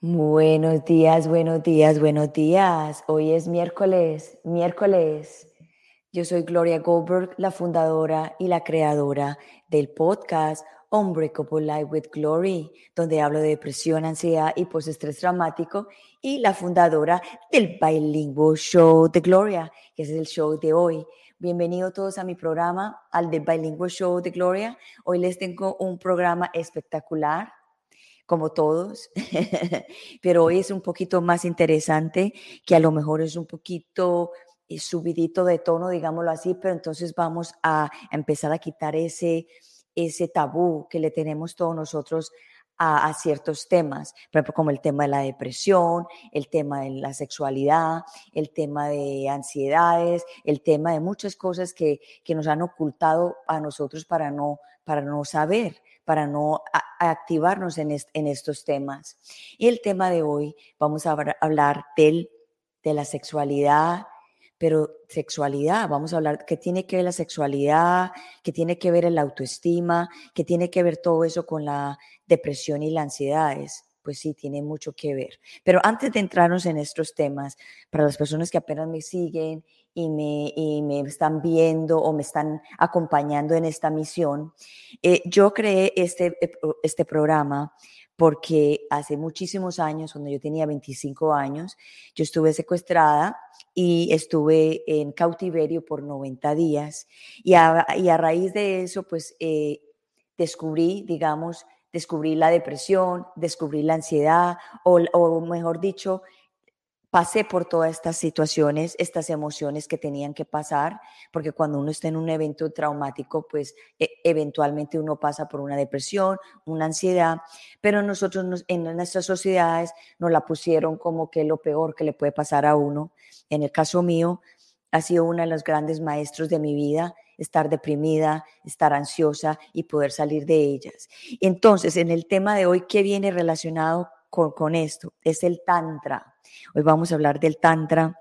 Buenos días, buenos días, buenos días. Hoy es miércoles, miércoles. Yo soy Gloria Goldberg, la fundadora y la creadora del podcast Unbreakable Life with Glory, donde hablo de depresión, ansiedad y postestrés traumático, y la fundadora del Bilingual Show de Gloria, que es el show de hoy. Bienvenidos todos a mi programa, al The Bilingual Show de Gloria. Hoy les tengo un programa espectacular como todos, pero hoy es un poquito más interesante, que a lo mejor es un poquito eh, subidito de tono, digámoslo así, pero entonces vamos a empezar a quitar ese, ese tabú que le tenemos todos nosotros a, ciertos temas, por ejemplo, como el tema de la depresión, el tema de la sexualidad, el tema de ansiedades, el tema de muchas cosas que, que nos han ocultado a nosotros para no, para no saber para no activarnos en, en, estos temas. Y el tema de hoy, vamos a hablar del, de la sexualidad, pero sexualidad, vamos a hablar qué tiene que ver la sexualidad, qué tiene que ver el autoestima, qué tiene que ver todo eso con la depresión y la ansiedad. Pues sí, tiene mucho que ver. Pero antes de entrarnos en estos temas, para las personas que apenas me siguen y me, y me están viendo o me están acompañando en esta misión, eh, yo creé este, eh, este programa porque hace muchísimos años, cuando yo tenía 25 años, yo estuve secuestrada y estuve en cautiverio por 90 días y a, y a raíz de eso, pues eh, descubrí, digamos, descubrí la depresión, descubrí la ansiedad o, o mejor dicho, pasé por todas estas situaciones, estas emociones que tenían que pasar, porque cuando uno está en un evento traumático, pues e, eventualmente uno pasa por una depresión, una ansiedad, pero nosotros en nuestras sociedades nos la pusieron como que lo peor que le puede pasar a uno. En el caso mío, ha sido uno de los grandes maestros de mi vida, estar deprimida, estar ansiosa y poder salir de ellas. Entonces, en el tema de hoy, ¿qué viene relacionado con, esto? Es el tantra. Hoy vamos a hablar del Tantra,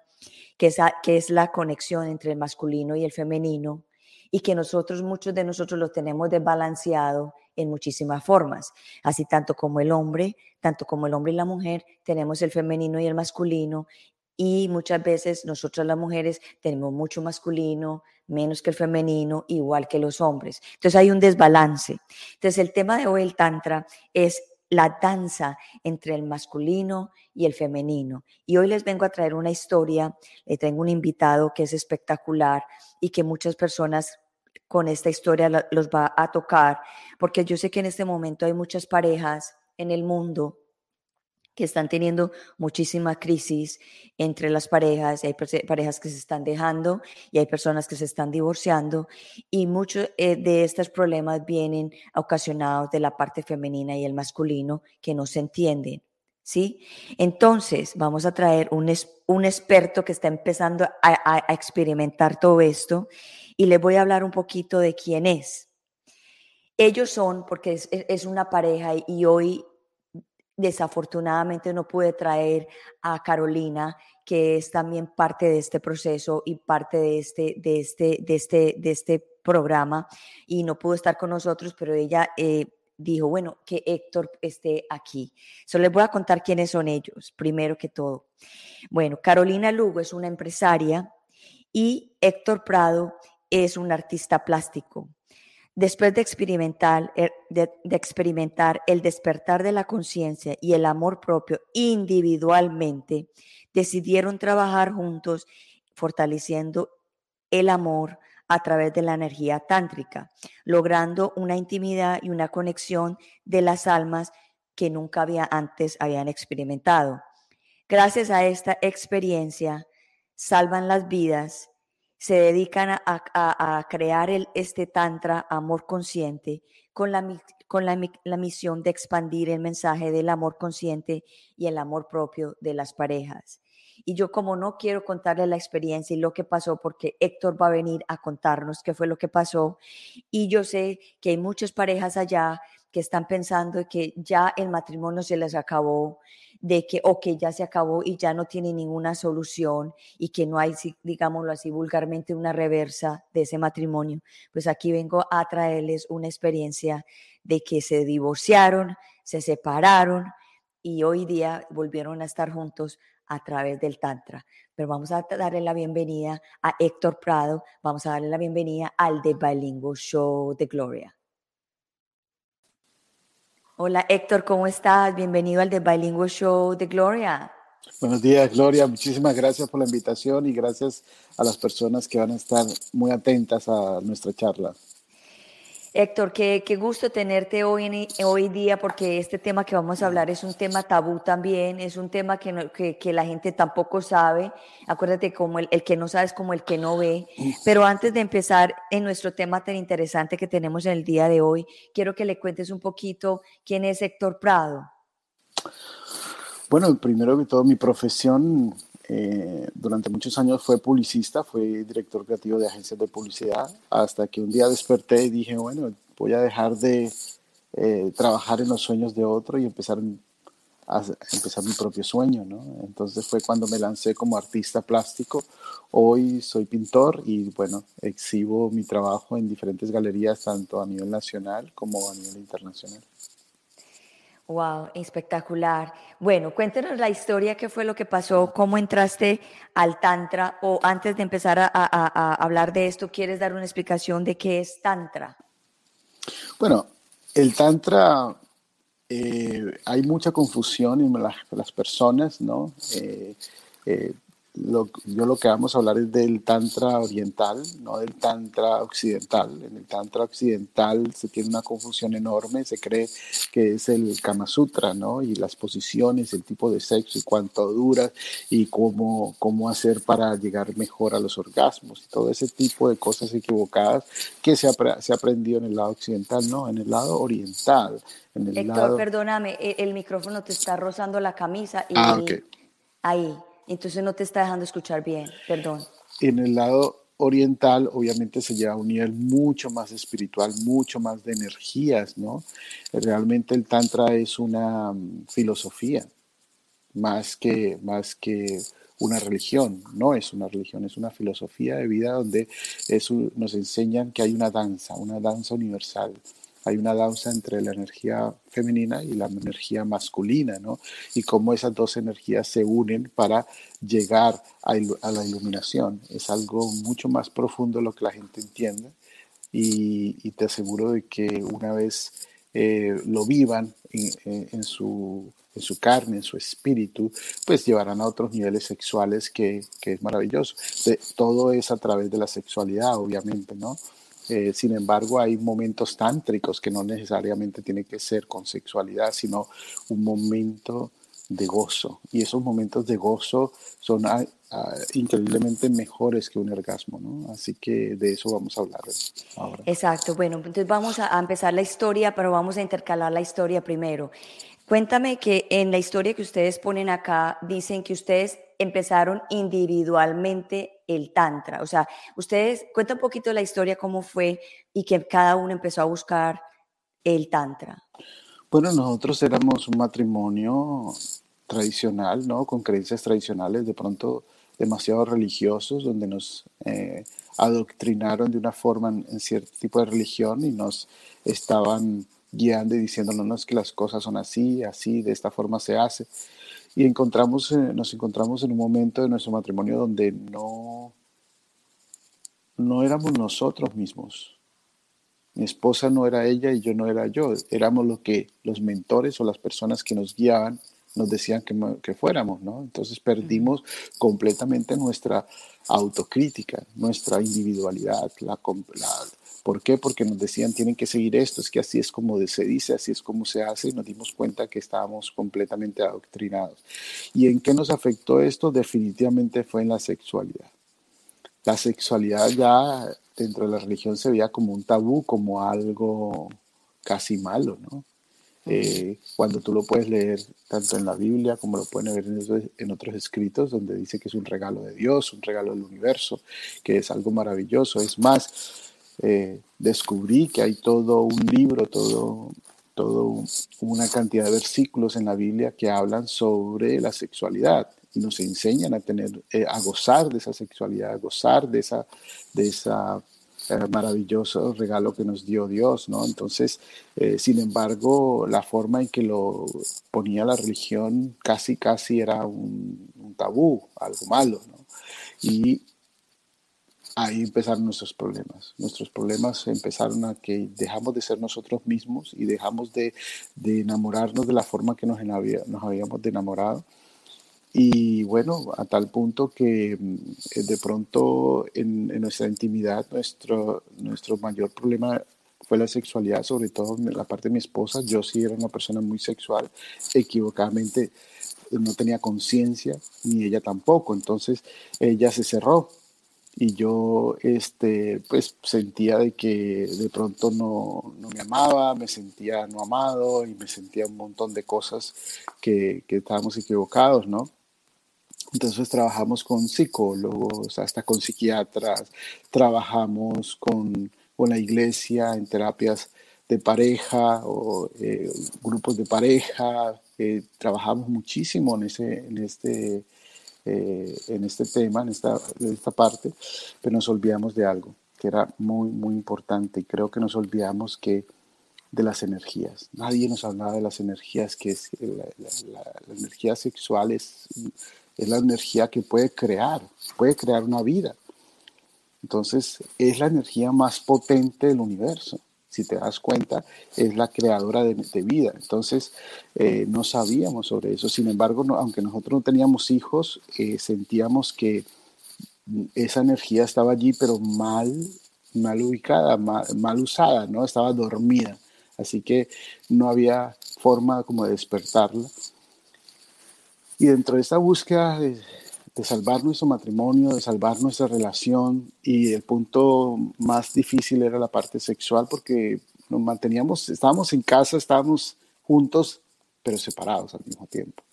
que es, que es la conexión entre el masculino y el femenino y que nosotros, muchos de nosotros lo tenemos desbalanceado en muchísimas formas. Así tanto como el hombre, tanto como el hombre y la mujer, tenemos el femenino y el masculino y muchas veces nosotras las mujeres tenemos mucho masculino, menos que el femenino, igual que los hombres. Entonces hay un desbalance. Entonces el tema de hoy, el Tantra, es la danza entre el masculino y el femenino. Y hoy les vengo a traer una historia, le tengo un invitado que es espectacular y que muchas personas con esta historia los va a tocar, porque yo sé que en este momento hay muchas parejas en el mundo que están teniendo muchísima crisis entre las parejas, hay parejas que se están dejando y hay personas que se están divorciando y muchos eh, de estos problemas vienen ocasionados de la parte femenina y el masculino que no se entienden. ¿Sí? Entonces, vamos a traer un, un experto que está empezando a, experimentar todo esto y les voy a hablar un poquito de quién es. Ellos son, porque es, es una pareja y hoy Desafortunadamente no pude traer a Carolina, que es también parte de este proceso y parte de este, de este, de este, de este programa, y no pudo estar con nosotros, pero ella eh, dijo, bueno, que Héctor esté aquí. Solo les voy a contar quiénes son ellos, primero que todo. Bueno, Carolina Lugo es una empresaria y Héctor Prado es un artista plástico. Después de experimentar, experimentar el despertar de la conciencia y el amor propio individualmente, decidieron trabajar juntos fortaleciendo el amor a través de la energía tántrica, logrando una intimidad y una conexión de las almas que nunca había antes habían experimentado. Gracias a esta experiencia, salvan las vidas se dedican a, crear el, este tantra amor consciente con, la, con la, misión de expandir el mensaje del amor consciente y el amor propio de las parejas. Y yo como no quiero contarle la experiencia y lo que pasó, porque Héctor va a venir a contarnos qué fue lo que pasó, y yo sé que hay muchas parejas allá que están pensando que ya el matrimonio se les acabó, de que, o que ya se acabó y ya no tiene ninguna solución y que no hay, digámoslo así vulgarmente, una reversa de ese matrimonio, pues aquí vengo a traerles una experiencia de que se divorciaron, se separaron y hoy día volvieron a estar juntos a través del Tantra. Pero vamos a darle la bienvenida a Héctor Prado, vamos a darle la bienvenida al The Bilingual Show de Gloria. Hola Héctor, ¿cómo estás? Bienvenido al The Bilingual Show de Gloria. Buenos días, Gloria. Muchísimas gracias por la invitación y gracias a las personas que van a estar muy atentas a nuestra charla. Héctor, qué, gusto tenerte hoy, hoy día porque este tema que vamos a hablar es un tema tabú también, es un tema que, que, la gente tampoco sabe. Acuérdate, como el, que no sabe es como el que no ve. Pero antes de empezar en nuestro tema tan interesante que tenemos en el día de hoy, quiero que le cuentes un poquito quién es Héctor Prado. Bueno, primero que todo, mi profesión eh, durante muchos años fue publicista, fue director creativo de agencias de publicidad, hasta que un día desperté y dije, bueno, voy a dejar de eh, trabajar en los sueños de otro y empezar a, empezar mi propio sueño, ¿no? Entonces fue cuando me lancé como artista plástico. Hoy soy pintor y, bueno, exhibo mi trabajo en diferentes galerías, tanto a nivel nacional como a nivel internacional. Wow, espectacular. Bueno, cuéntenos la historia, qué fue lo que pasó, cómo entraste al Tantra o antes de empezar a, hablar de esto, ¿quieres dar una explicación de qué es Tantra? Bueno, el Tantra, eh, hay mucha confusión en las, personas, ¿no? Eh, eh, yo lo que vamos a hablar es del tantra oriental, no del tantra occidental. En el tantra occidental se tiene una confusión enorme, se cree que es el Kama Sutra, ¿no? Y las posiciones, el tipo de sexo y cuánto dura y cómo, cómo hacer para llegar mejor a los orgasmos y todo ese tipo de cosas equivocadas que se, ha, se aprendido en el lado occidental, no, en el lado oriental. En el Héctor, perdóname, e, el, micrófono te está rozando la camisa y ah, ahí entonces no te está dejando escuchar bien, perdón. En el lado oriental obviamente se lleva a un nivel mucho más espiritual, mucho más de energías, ¿no? Realmente el tantra es una mm, filosofía más que, más que una religión, no es una religión, es una filosofía de vida donde nos enseñan que hay una danza, una danza universal, hay una danza entre la energía femenina y la energía masculina, ¿no? Y cómo esas dos energías se unen para llegar a, la iluminación. Es algo mucho más profundo de lo que la gente entiende y, te aseguro de que una vez eh, lo vivan en, su, en su carne, en su espíritu, pues llevarán a otros niveles sexuales que, que es maravilloso. todo es a través de la sexualidad, obviamente, ¿no? Eh, sin embargo, hay momentos tántricos que no necesariamente tiene que ser con sexualidad, sino un momento de gozo. Y esos momentos de gozo son ah, ah, increíblemente mejores que un orgasmo, ¿no? Así que de eso vamos a hablar ahora. Exacto. Bueno, entonces vamos a empezar la historia, pero vamos a intercalar la historia primero. Cuéntame que en la historia que ustedes ponen acá, dicen que ustedes empezaron individualmente el Tantra. O sea, ustedes cuenta un poquito la historia, cómo fue y que cada uno empezó a buscar el Tantra. Bueno, nosotros éramos un matrimonio tradicional, ¿no? Con creencias tradicionales, de pronto demasiado religiosos, donde nos eh, adoctrinaron de una forma en, cierto tipo de religión y nos estaban guiando y diciéndonos que las cosas son así, así, de esta forma se hace. Y encontramos, eh, nos encontramos en un momento de nuestro matrimonio donde no, no éramos nosotros mismos. Mi esposa no era ella y yo no era yo. Éramos lo que los mentores o las personas que nos guiaban nos decían que, que fuéramos, ¿no? Entonces perdimos completamente nuestra autocrítica, nuestra individualidad, la, la, ¿Por qué? Porque nos decían, tienen que seguir esto, es que así es como se dice, así es como se hace, y nos dimos cuenta que estábamos completamente adoctrinados. ¿Y en qué nos afectó esto? Definitivamente fue en la sexualidad. La sexualidad ya dentro de la religión se veía como un tabú, como algo casi malo, ¿no? Eh, cuando tú lo puedes leer tanto en la Biblia como lo pueden ver en, en, otros escritos donde dice que es un regalo de Dios, un regalo del universo, que es algo maravilloso. Es más, eh, descubrí que hay todo un libro, todo todo una cantidad de versículos en la Biblia que hablan sobre la sexualidad y nos enseñan a tener, eh, a gozar de esa sexualidad, a gozar de esa, de esa eh, maravilloso regalo que nos dio Dios, ¿no? Entonces, eh, sin embargo, la forma en que lo ponía la religión casi, casi era un, un tabú, algo malo, ¿no? Y ahí empezaron nuestros problemas. Nuestros problemas empezaron a que dejamos de ser nosotros mismos y dejamos de, enamorarnos de la forma que nos, nos habíamos enamorado. Y bueno, a tal punto que mm, de pronto en, en, nuestra intimidad nuestro, nuestro mayor problema fue la sexualidad, sobre todo la parte de mi esposa. Yo sí era una persona muy sexual, equivocadamente no tenía conciencia, ni ella tampoco. Entonces ella se cerró y yo este, pues sentía de que de pronto no, no, me amaba, me sentía no amado y me sentía un montón de cosas que, que estábamos equivocados, ¿no? Entonces trabajamos con psicólogos, hasta con psiquiatras, trabajamos con, con la iglesia en terapias de pareja o eh, grupos de pareja, eh, trabajamos muchísimo en, ese, en este eh, en este tema, en esta, esta parte, pero nos olvidamos de algo que era muy, muy importante y creo que nos olvidamos que de las energías. Nadie nos hablaba de las energías, que es la, la, energía sexual es, es la energía que puede crear, puede crear una vida. Entonces, es la energía más potente del universo si te das cuenta, es la creadora de, vida. Entonces, eh, no sabíamos sobre eso. Sin embargo, aunque nosotros no teníamos hijos, eh, sentíamos que esa energía estaba allí, pero mal, mal ubicada, mal, usada, ¿no? Estaba dormida. Así que no había forma como de despertarla. Y dentro de esta búsqueda de, de salvar nuestro matrimonio, de salvar nuestra relación y el punto más difícil era la parte sexual porque nos manteníamos, estábamos en casa, estábamos juntos, pero separados al mismo tiempo.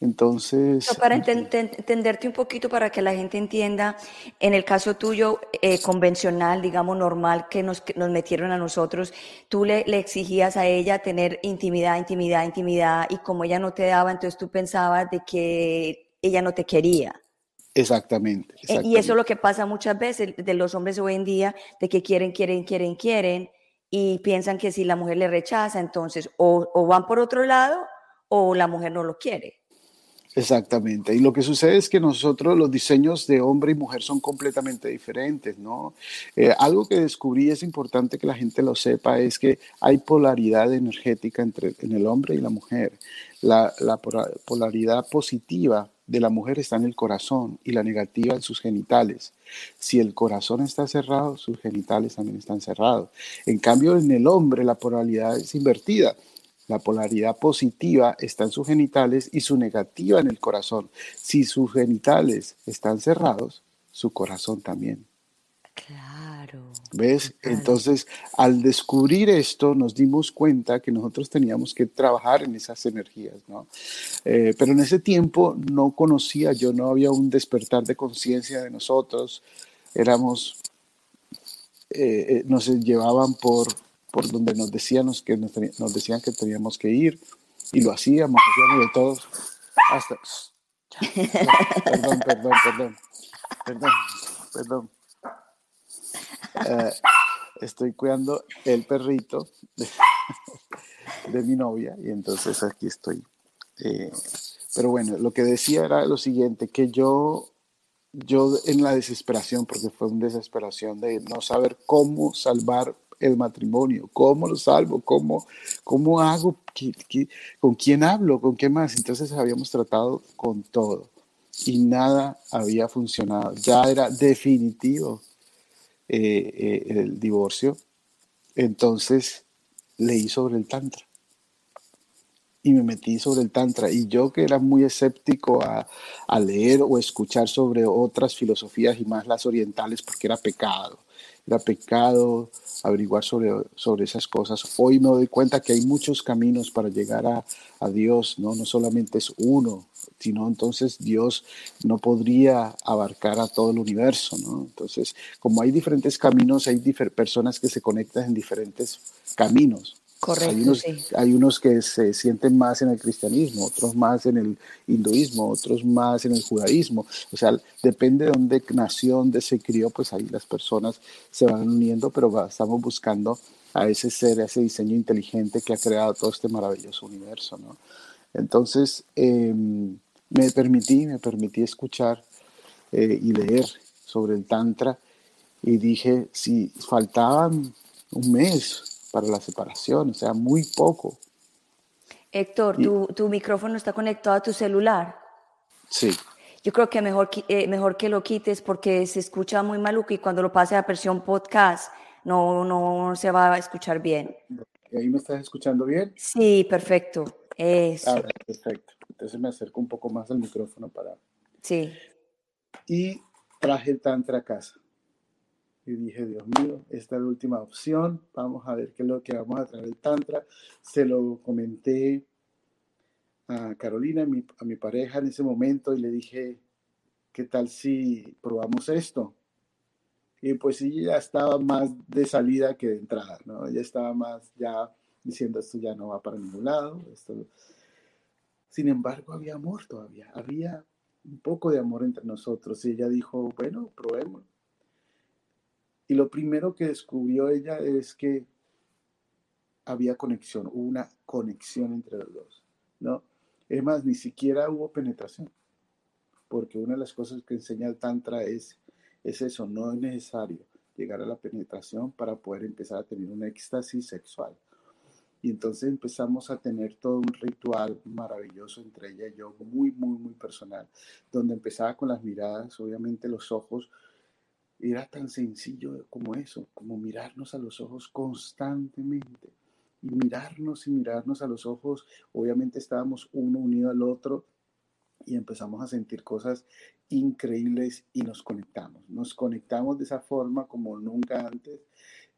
Entonces... para entenderte un poquito, para que la gente entienda, en el caso tuyo, eh, convencional, digamos normal, que nos, nos metieron a nosotros, tú le, le, exigías a ella tener intimidad, intimidad, intimidad, y como ella no te daba, entonces tú pensabas de que ella no te quería. Exactamente, eh, Y eso es lo que pasa muchas veces de los hombres hoy en día, de que quieren, quieren, quieren, quieren, y piensan que si la mujer le rechaza, entonces o, van por otro lado o la mujer no lo quiere. Exactamente. Y lo que sucede es que nosotros los diseños de hombre y mujer son completamente diferentes, ¿no? Eh, algo que descubrí es importante que la gente lo sepa es que hay polaridad energética entre en el hombre y la mujer. La, la polaridad positiva de la mujer está en el corazón y la negativa en sus genitales. Si el corazón está cerrado, sus genitales también están cerrados. En cambio, en el hombre la polaridad es invertida. La polaridad positiva está en sus genitales y su negativa en el corazón. Si sus genitales están cerrados, su corazón también. Claro. ¿Ves? Entonces, al descubrir esto, nos dimos cuenta que nosotros teníamos que trabajar en esas energías, ¿no? Eh, pero en ese tiempo no conocía, yo no había un despertar de conciencia de nosotros, éramos, eh, eh, nos llevaban por, por donde nos decían, que nos, nos, decían que teníamos que ir y lo hacíamos, hacíamos de todos, hasta... Perdón, perdón, perdón, perdón, perdón. Eh, estoy cuidando el perrito de, mi novia y entonces aquí estoy. Eh, pero bueno, lo que decía era lo siguiente, que yo, yo en la desesperación, porque fue una desesperación de no saber cómo salvar el matrimonio, cómo lo salvo, cómo, cómo hago, con quién hablo, con qué más. Entonces habíamos tratado con todo y nada había funcionado. Ya era definitivo eh, eh, el divorcio, entonces leí sobre el Tantra. Y me metí sobre el Tantra. Y yo que era muy escéptico a, a leer o escuchar sobre otras filosofías y más las orientales porque era pecado era pecado averiguar sobre, sobre esas cosas. Hoy me doy cuenta que hay muchos caminos para llegar a, a Dios, ¿no? no solamente es uno, sino entonces Dios no podría abarcar a todo el universo. ¿no? Entonces, como hay diferentes caminos, hay personas que se conectan en diferentes caminos. Correcto, hay unos, sí. hay unos que se sienten más en el cristianismo, otros más en el hinduismo, otros más en el judaísmo. O sea, depende de dónde nació, dónde se crió, pues ahí las personas se van uniendo, pero estamos buscando a ese ser, a ese diseño inteligente que ha creado todo este maravilloso universo, ¿no? Entonces, em, me permití, me permití escuchar eh, y leer sobre el Tantra y dije, si faltaban un mes para la separación, o sea, muy poco. Héctor, tu, tu, micrófono está conectado a tu celular. Sí. Yo creo que mejor, eh, mejor que lo quites porque se escucha muy maluco y cuando lo pase a versión podcast no, no se va a escuchar bien. ¿Ahí me estás escuchando bien? Sí, perfecto. Eso. Ah, perfecto. Entonces me acerco un poco más al micrófono para... Sí. Y traje el tantra a casa. Y dije, Dios mío, esta es la última opción. Vamos a ver qué es lo que vamos a traer el tantra. Se lo comenté a Carolina, a mi, a mi pareja en ese momento, y le dije, ¿qué tal si probamos esto? Y pues ella estaba más de salida que de entrada, ¿no? Ella estaba más ya diciendo, esto ya no va para ningún lado. Esto... Sin embargo, había amor todavía, había un poco de amor entre nosotros. Y ella dijo, bueno, probemos. Y lo primero que descubrió ella es que había conexión, hubo una conexión entre los dos, ¿no? Es más, ni siquiera hubo penetración, porque una de las cosas que enseña el Tantra es, es eso, no es necesario llegar a la penetración para poder empezar a tener un éxtasis sexual. Y entonces empezamos a tener todo un ritual maravilloso entre ella y yo, muy, muy, muy personal, donde empezaba con las miradas, obviamente los ojos, era tan sencillo como eso, como mirarnos a los ojos constantemente. Y mirarnos y mirarnos a los ojos, obviamente estábamos uno unido al otro y empezamos a sentir cosas increíbles y nos conectamos. Nos conectamos de esa forma como nunca antes.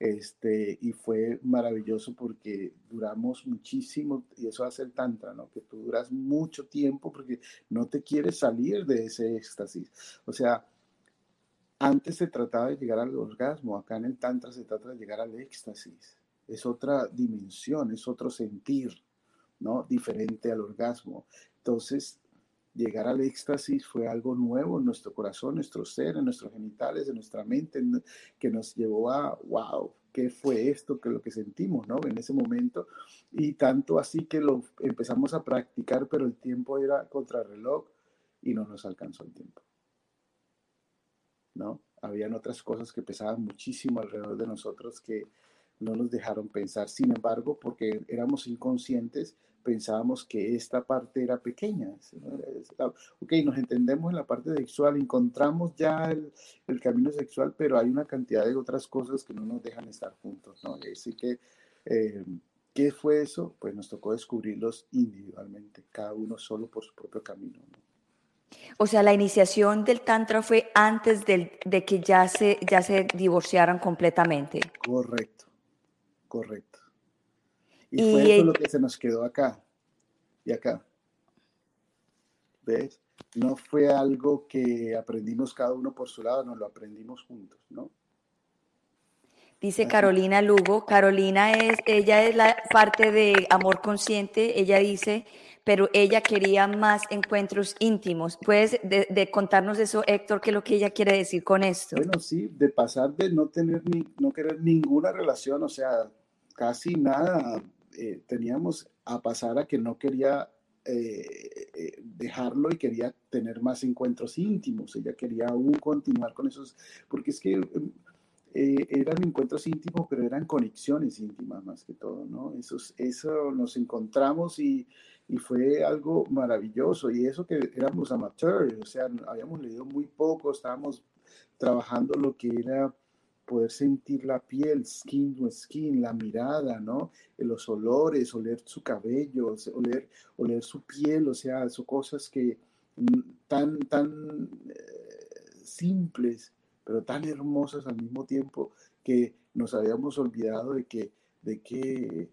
Este, y fue maravilloso porque duramos muchísimo, y eso hace el Tantra, ¿no? Que tú duras mucho tiempo porque no te quieres salir de ese éxtasis. O sea, antes se trataba de llegar al orgasmo, acá en el Tantra se trata de llegar al éxtasis. Es otra dimensión, es otro sentir, ¿no? Diferente al orgasmo. Entonces, llegar al éxtasis fue algo nuevo en nuestro corazón, nuestro ser, en nuestros genitales, en nuestra mente, que nos llevó a, wow, ¿qué fue esto? que lo que sentimos, ¿no? En ese momento. Y tanto así que lo empezamos a practicar, pero el tiempo era contrarreloj y no nos alcanzó el tiempo. ¿No? Habían otras cosas que pesaban muchísimo alrededor de nosotros que no nos dejaron pensar. Sin embargo, porque éramos inconscientes, pensábamos que esta parte era pequeña. Ok, nos entendemos en la parte sexual, encontramos ya el, el, camino sexual, pero hay una cantidad de otras cosas que no nos dejan estar juntos, ¿no? Así que, eh, ¿qué fue eso? Pues nos tocó descubrirlos individualmente, cada uno solo por su propio camino, ¿no? O sea, la iniciación del Tantra fue antes del, de que ya se, ya se divorciaran completamente. Correcto, correcto. Y, y fue eso lo que se nos quedó acá y acá. ¿Ves? No fue algo que aprendimos cada uno por su lado, nos lo aprendimos juntos, ¿no? Dice Carolina Lugo, Carolina es, ella es la parte de amor consciente, ella dice, pero ella quería más encuentros íntimos. ¿Puedes de, de contarnos eso, Héctor, qué es lo que ella quiere decir con esto? Bueno, sí, de pasar de no tener ni, no querer ninguna relación, o sea, casi nada eh, teníamos a pasar a que no quería eh, eh, dejarlo y quería tener más encuentros íntimos. Ella quería aún continuar con esos, porque es que eh, eran encuentros íntimos, pero eran conexiones íntimas más que todo, ¿no? Eso, eso nos encontramos y, y fue algo maravilloso. Y eso que éramos amateurs, o sea, habíamos leído muy poco, estábamos trabajando lo que era poder sentir la piel, skin to skin, la mirada, ¿no? Los olores, oler su cabello, oler, oler su piel, o sea, son cosas que mm, tan, tan eh, simples, pero tan hermosas al mismo tiempo que nos habíamos olvidado de que, de que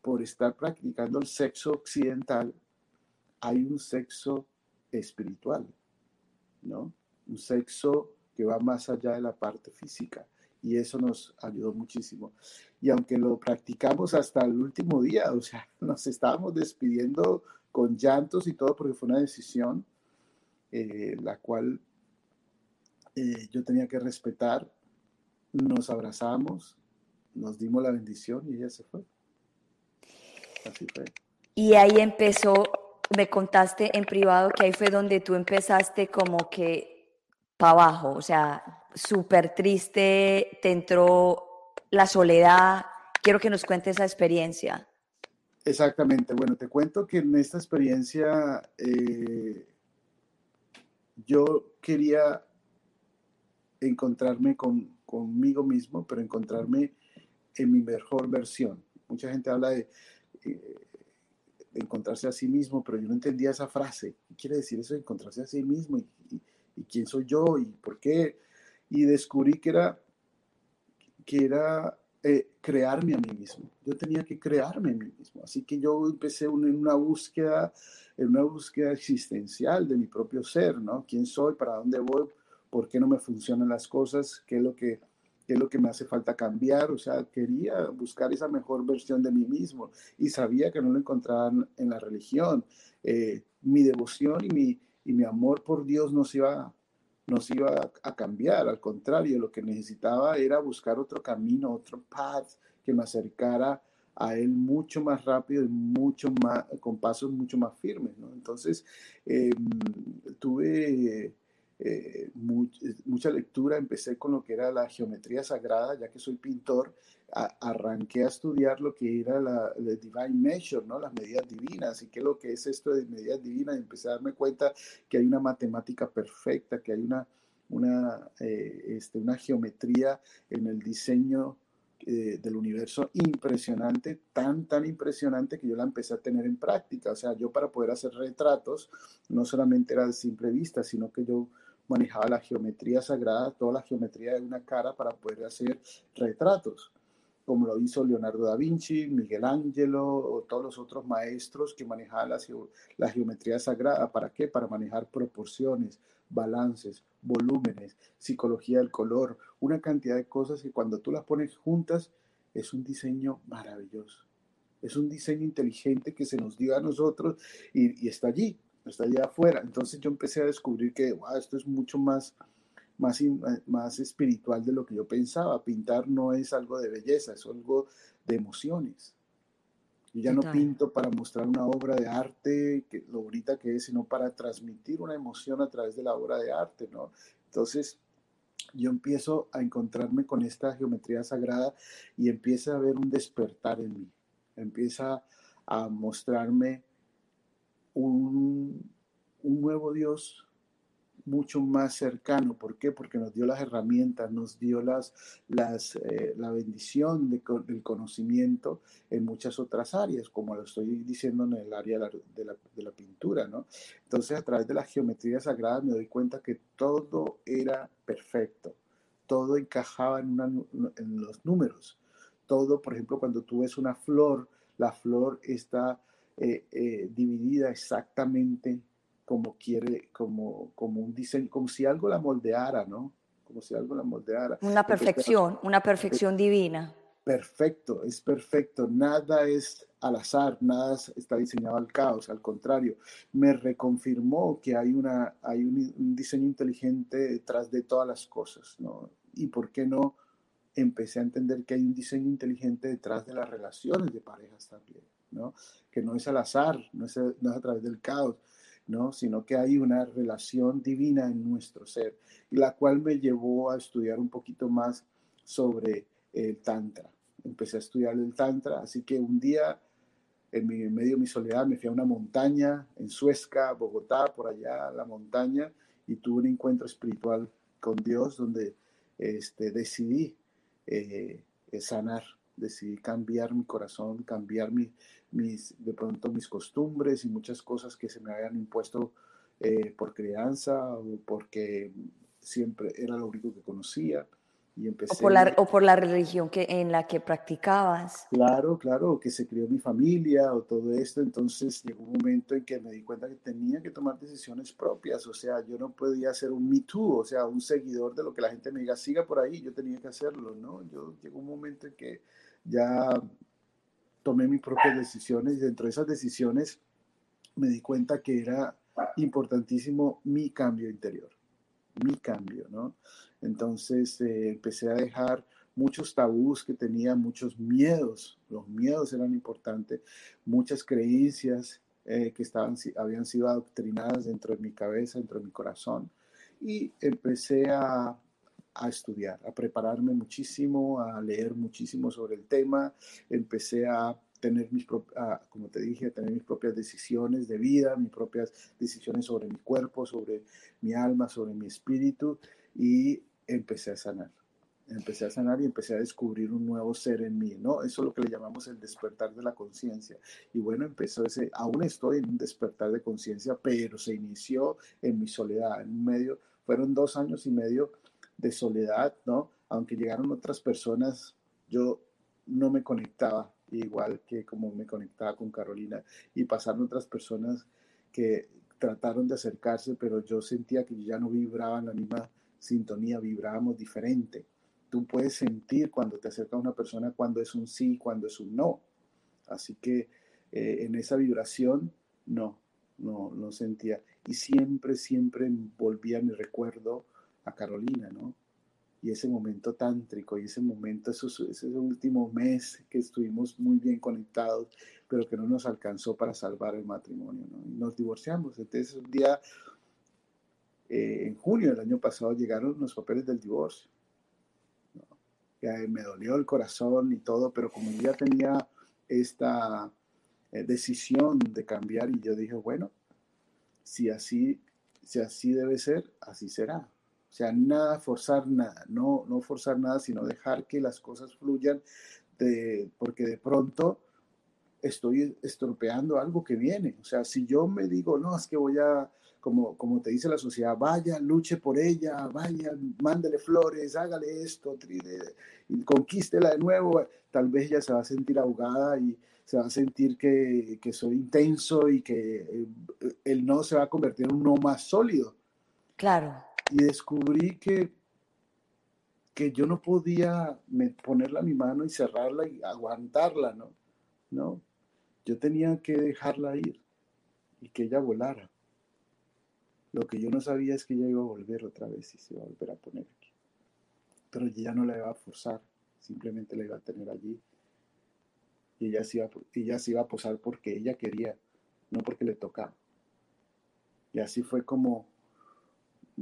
por estar practicando el sexo occidental hay un sexo espiritual, ¿no? Un sexo que va más allá de la parte física. y eso nos ayudó muchísimo. Y aunque lo practicamos hasta el último día, o sea, nos estábamos despidiendo con llantos y todo porque fue una decisión eh, la cual eh, yo tenía que respetar, nos abrazamos, nos dimos la bendición y ella se fue. Así fue. Y ahí empezó, me contaste en privado que ahí fue donde tú empezaste como que para abajo, o sea, súper triste, te entró la soledad. Quiero que nos cuentes esa experiencia. Exactamente, bueno, te cuento que en esta experiencia eh, yo quería encontrarme conmigo mismo, pero encontrarme en mi mejor versión. Mucha gente habla de eh, encontrarse a sí mismo, pero yo no entendía esa frase. ¿Qué quiere decir eso de encontrarse a sí mismo? ¿Y, quién soy yo? ¿Y por qué? Y descubrí que era, que era eh, crearme a mí mismo. Yo tenía que crearme a mí mismo. Así que yo empecé en una búsqueda, en una búsqueda existencial de mi propio ser, ¿no? ¿Quién soy? ¿Para dónde voy? ¿Por qué no me funcionan las cosas? ¿Qué es lo que qué es lo que me hace falta cambiar, o sea, quería buscar esa mejor versión de mí mismo y sabía que no lo encontraban en la religión. Eh, mi devoción y mi, y mi amor por Dios no se iba, no se iba a, cambiar, al contrario, lo que necesitaba era buscar otro camino, otro path que me acercara a él mucho más rápido y mucho más, con pasos mucho más firmes, ¿no? Entonces, em, tuve eh, mucha lectura, empecé con lo que era la geometría sagrada, ya que soy pintor, arranqué a estudiar lo que era la, divine measure, ¿no? las medidas divinas, y qué es lo que es esto de medidas divinas, y empecé a darme cuenta que hay una matemática perfecta, que hay una, una, eh, este, una geometría en el diseño eh, del universo impresionante, tan, tan impresionante que yo la empecé a tener en práctica. O sea, yo para poder hacer retratos, no solamente era de simple vista, sino que yo manejaba la geometría sagrada, toda la geometría de una cara para poder hacer retratos, como lo hizo Leonardo da Vinci, Miguel Ángelo o todos los otros maestros que manejaban la, geometría sagrada. ¿Para qué? Para manejar proporciones, balances, volúmenes, psicología del color, una cantidad de cosas que cuando tú las pones juntas es un diseño maravilloso. Es un diseño inteligente que se nos dio a nosotros y está allí está allá afuera. Entonces yo empecé a descubrir que wow, esto es mucho más, más, más espiritual de lo que yo pensaba. Pintar no es algo de belleza, es algo de emociones. Yo ya no pinto para mostrar una obra de arte, que, lo bonita que es, sino para transmitir una emoción a través de la obra de arte, ¿no? Entonces, yo empiezo a encontrarme con esta geometría sagrada y empieza a haber un despertar en mí. Empieza a mostrarme un, nuevo Dios mucho más cercano. ¿Por qué? Porque nos dio las herramientas, nos dio las, eh, la bendición del conocimiento en muchas otras áreas, como lo estoy diciendo en el área de la, de la, pintura, ¿no? Entonces, a través de la geometría sagrada me doy cuenta que todo era perfecto, todo encajaba en, en los números. Todo, por ejemplo, cuando tú ves una flor, la flor está eh, eh, dividida exactamente como quiere, como, como un diseño, como si algo la moldeara, ¿no? Como si algo la moldeara. Una perfección, una perfección divina. Perfecto, es perfecto. Nada es al azar, nada está diseñado al caos, al contrario, me reconfirmó que hay, una, hay un, un diseño inteligente detrás de todas las cosas, ¿no? Y por qué no empecé a entender que hay un diseño inteligente detrás de las relaciones de parejas también. Que no es al azar, no es, a, través del caos, ¿no? Sino que hay una relación divina en nuestro ser, y la cual me llevó a estudiar un poquito más sobre el Tantra. Empecé a estudiar el Tantra, así que un día, en, mi, medio de mi soledad, me fui a una montaña, en Suezca, Bogotá, por allá, la montaña, y tuve un encuentro espiritual con Dios donde este, decidí eh, sanar decidí cambiar mi corazón, cambiar mi, mis, de pronto mis costumbres y muchas cosas que se me habían impuesto eh, por crianza o porque siempre era lo único que conocía. Y empecé, o, por la, o por la religión que, en la que practicabas. Claro, claro, que se crió mi familia o todo esto. Entonces llegó un momento en que me di cuenta que tenía que tomar decisiones propias. O sea, yo no podía ser un Me Too, o sea, un seguidor de lo que la gente me diga, siga por ahí, yo tenía que hacerlo, ¿no? Yo llegó un momento en que ya tomé mis propias decisiones y dentro de esas decisiones me di cuenta que era importantísimo mi cambio interior, mi cambio, ¿no? Entonces eh, empecé a dejar muchos tabús que tenía, muchos miedos, los miedos eran importantes, muchas creencias eh, que estaban, habían sido adoctrinadas dentro de mi cabeza, dentro de mi corazón, y empecé a, a estudiar, a prepararme muchísimo, a leer muchísimo sobre el tema, empecé a tener mis como te dije, a tener mis propias decisiones de vida, mis propias decisiones sobre mi cuerpo, sobre mi alma, sobre mi espíritu y empecé a sanar. Empecé a sanar y empecé a descubrir un nuevo ser en mí, ¿no? Eso es lo que le llamamos el despertar de la conciencia. Y bueno, empezó ese, aún estoy en un despertar de conciencia, pero se inició en mi soledad, en medio, fueron dos años y medio de soledad, ¿no? Aunque llegaron otras personas, yo no me conectaba igual que como me conectaba con Carolina y pasaron otras personas que trataron de acercarse, pero yo sentía que ya no vibraba en la misma sintonía, vibrábamos diferente. Tú puedes sentir cuando te acerca una persona cuando es un sí, cuando es un no. Así que eh, en esa vibración, no, no, no sentía. Y siempre, siempre volvía mi recuerdo a Carolina, ¿no? y ese momento tántrico y ese momento, ese último mes que estuvimos muy bien conectados, pero que no nos alcanzó para salvar el matrimonio, ¿no? Y nos divorciamos. Entonces, un día, eh, en junio del año pasado, llegaron los papeles del divorcio. me dolió el corazón y todo, pero como ya tenía esta eh, decisión de cambiar, y yo dije, bueno, si así, si así debe ser, así será. Sea, nada, forzar nada, no, no forzar nada, sino dejar que las cosas fluyan, de, porque de pronto estoy estropeando algo que viene. O sea, si yo me digo, no, es que voy a, como, como te dice la sociedad, vaya, luche por ella, vaya, mándele flores, hágale esto, y conquístela de nuevo, tal vez ella se va a sentir ahogada y se va a sentir que, que soy intenso y que el no se va a convertir en un no más sólido. Claro y descubrí que, que yo no podía ponerla a mi mano y cerrarla y aguantarla, ¿no? No, yo tenía que dejarla ir y que ella volara. Lo que yo no sabía es que ella iba a volver otra vez y se iba a volver a poner aquí. Pero ya no la iba a forzar, simplemente la iba a tener allí. Y ella se iba, ella se iba a posar porque ella quería, no porque le tocaba. Y así fue como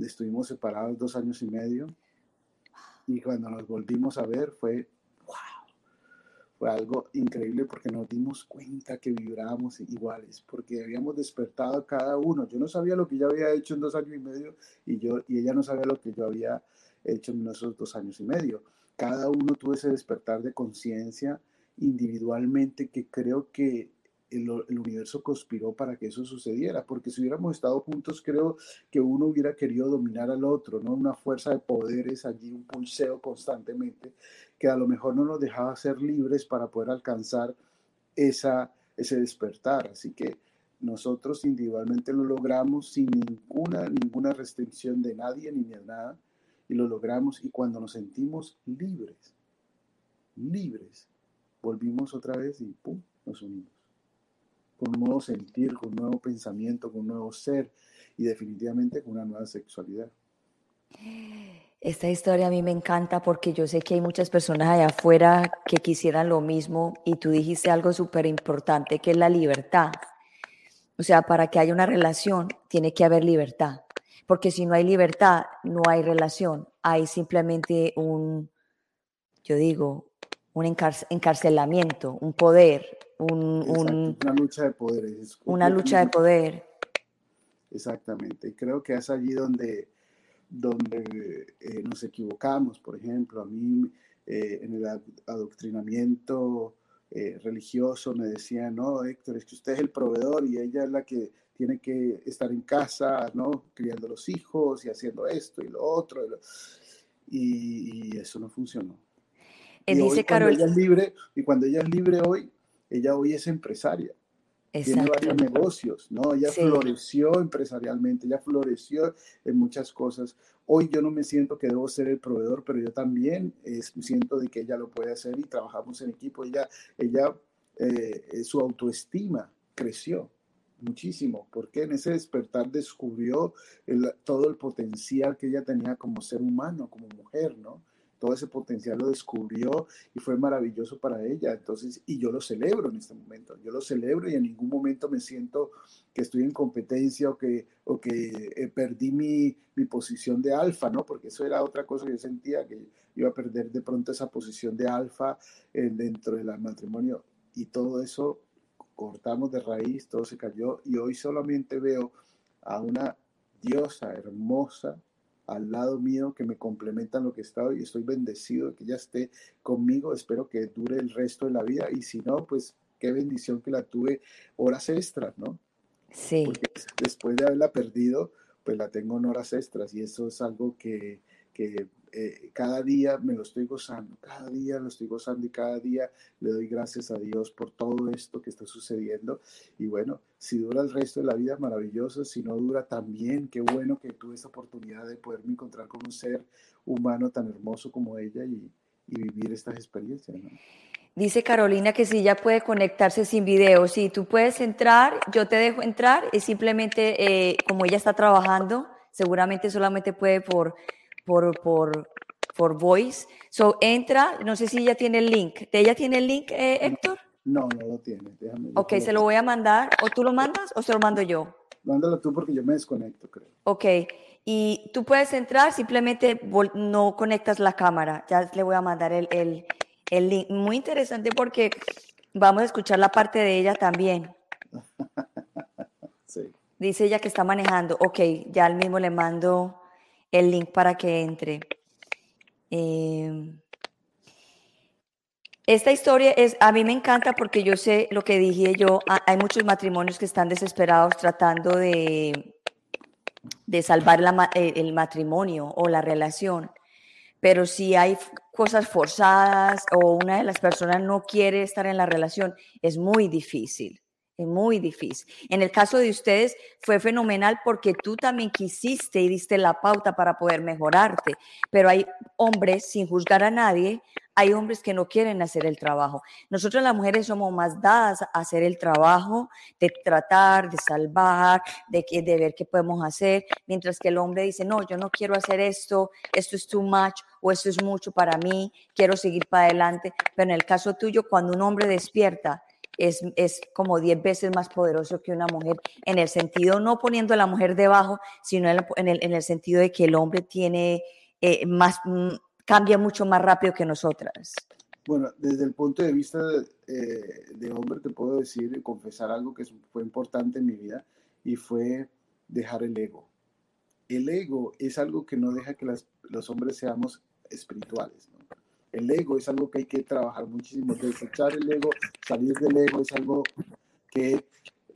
estuvimos separados dos años y medio y cuando nos volvimos a ver fue, wow, fue algo increíble porque nos dimos cuenta que vibrábamos iguales, porque habíamos despertado cada uno. Yo no sabía lo que yo había hecho en dos años y medio y, yo, y ella no sabía lo que yo había hecho en esos dos años y medio. Cada uno tuvo ese despertar de conciencia individualmente que creo que el, universo conspiró para que eso sucediera, porque si hubiéramos estado juntos, creo que uno hubiera querido dominar al otro, ¿no? Una fuerza de poderes allí, un pulseo constantemente, que a lo mejor no nos dejaba ser libres para poder alcanzar esa, ese despertar. Así que nosotros individualmente lo logramos sin ninguna, ninguna restricción de nadie ni de nada, y lo logramos, y cuando nos sentimos libres, libres, volvimos otra vez y ¡pum! nos unimos con un nuevo sentir, con un nuevo pensamiento, con un nuevo ser y definitivamente con una nueva sexualidad. Esta historia a mí me encanta porque yo sé que hay muchas personas allá afuera que quisieran lo mismo y tú dijiste algo súper importante que es la libertad. O sea, para que haya una relación tiene que haber libertad, porque si no hay libertad no hay relación, hay simplemente un, yo digo, un encarcelamiento, un poder, un, una lucha de poder. Una lucha de poder. Exactamente. Y creo que es allí donde, donde eh, nos equivocamos. Por ejemplo, a mí eh, en el adoctrinamiento eh, religioso me decían, no, Héctor, es que usted es el proveedor y ella es la que tiene que estar en casa, ¿no? Criando los hijos y haciendo esto y lo otro. y, eso no funcionó. y dice ella es libre, y cuando ella es libre hoy, ella hoy es empresaria. Tiene varios negocios, ¿no? Ella floreció empresarialmente, ella floreció en muchas cosas. Hoy yo no me siento que debo ser el proveedor, pero yo también siento de que ella lo puede hacer y trabajamos en equipo. Ella, ella eh, su autoestima creció muchísimo, porque en ese despertar descubrió todo el potencial que ella tenía como ser humano, como mujer, ¿no? Todo ese potencial lo descubrió y fue maravilloso para ella. Entonces, y yo lo celebro en este momento, yo lo celebro y en ningún momento me siento que estoy en competencia o que, o que eh, perdí mi, mi posición de alfa, ¿no? Porque eso era otra cosa que yo sentía, que iba a perder de pronto esa posición de alfa eh, dentro del matrimonio y todo eso cortamos de raíz, todo se cayó y hoy solamente veo a una diosa hermosa al lado mío que me complementa en lo que está hoy. Estoy bendecido de que ella esté conmigo. Espero que dure el resto de la vida y si no, pues qué bendición que la tuve horas extras, ¿no? Sí. Porque después de haberla perdido, pues la tengo en horas extras y eso es algo que, que eh, cada día me lo estoy gozando, cada día lo estoy gozando y cada día le doy gracias a Dios por todo esto que está sucediendo. Y bueno, si dura el resto de la vida, maravilloso, si no dura también, qué bueno que tuve esta oportunidad de poderme encontrar con un ser humano tan hermoso como ella y, vivir estas experiencias. Dice Carolina que si ya puede conectarse sin video, si tú puedes entrar, yo te dejo entrar, es simplemente eh, como ella está trabajando, seguramente solamente puede por por, por, por voice. So entra, no sé si ella tiene el link. ¿Ella tiene el link, eh, Héctor? No, no lo tiene. Déjame, ok, se lo voy a mandar. ¿O tú lo mandas o se lo mando yo? Mándalo tú porque yo me desconecto, creo. Ok, y tú puedes entrar, simplemente no conectas la cámara. Ya le voy a mandar el, el, el link. Muy interesante porque vamos a escuchar la parte de ella también. sí. Dice ella que está manejando. Ok, ya al mismo le mando el link para que entre. Em, esta historia es, a mí me encanta porque yo sé lo que dije yo, hay muchos matrimonios que están desesperados tratando de, de salvar el matrimonio o la relación, pero si hay cosas forzadas o una de las personas no quiere estar en la relación, es muy difícil. Es muy difícil. En el caso de ustedes fue fenomenal porque tú también quisiste y diste la pauta para poder mejorarte, pero hay hombres, sin juzgar a nadie, hay hombres que no quieren hacer el trabajo. Nosotros las mujeres somos más dadas a hacer el trabajo, de tratar, de salvar, de, de ver qué podemos hacer, mientras que el hombre dice, no, yo no quiero hacer esto, esto es too much o esto es mucho para mí, quiero seguir para adelante. Pero en el caso tuyo, cuando un hombre despierta, es, es como 10 veces más poderoso que una mujer, en el sentido, no poniendo a la mujer debajo, sino en el, en el, sentido de que el hombre tiene eh, más, mm, cambia mucho más rápido que nosotras. Bueno, desde el punto de vista de, eh, de hombre, te puedo decir y confesar algo que fue importante en mi vida y fue dejar el ego. El ego es algo que no deja que los hombres seamos espirituales. El ego es algo que hay que trabajar muchísimo. Desechar el ego, salir del ego es algo que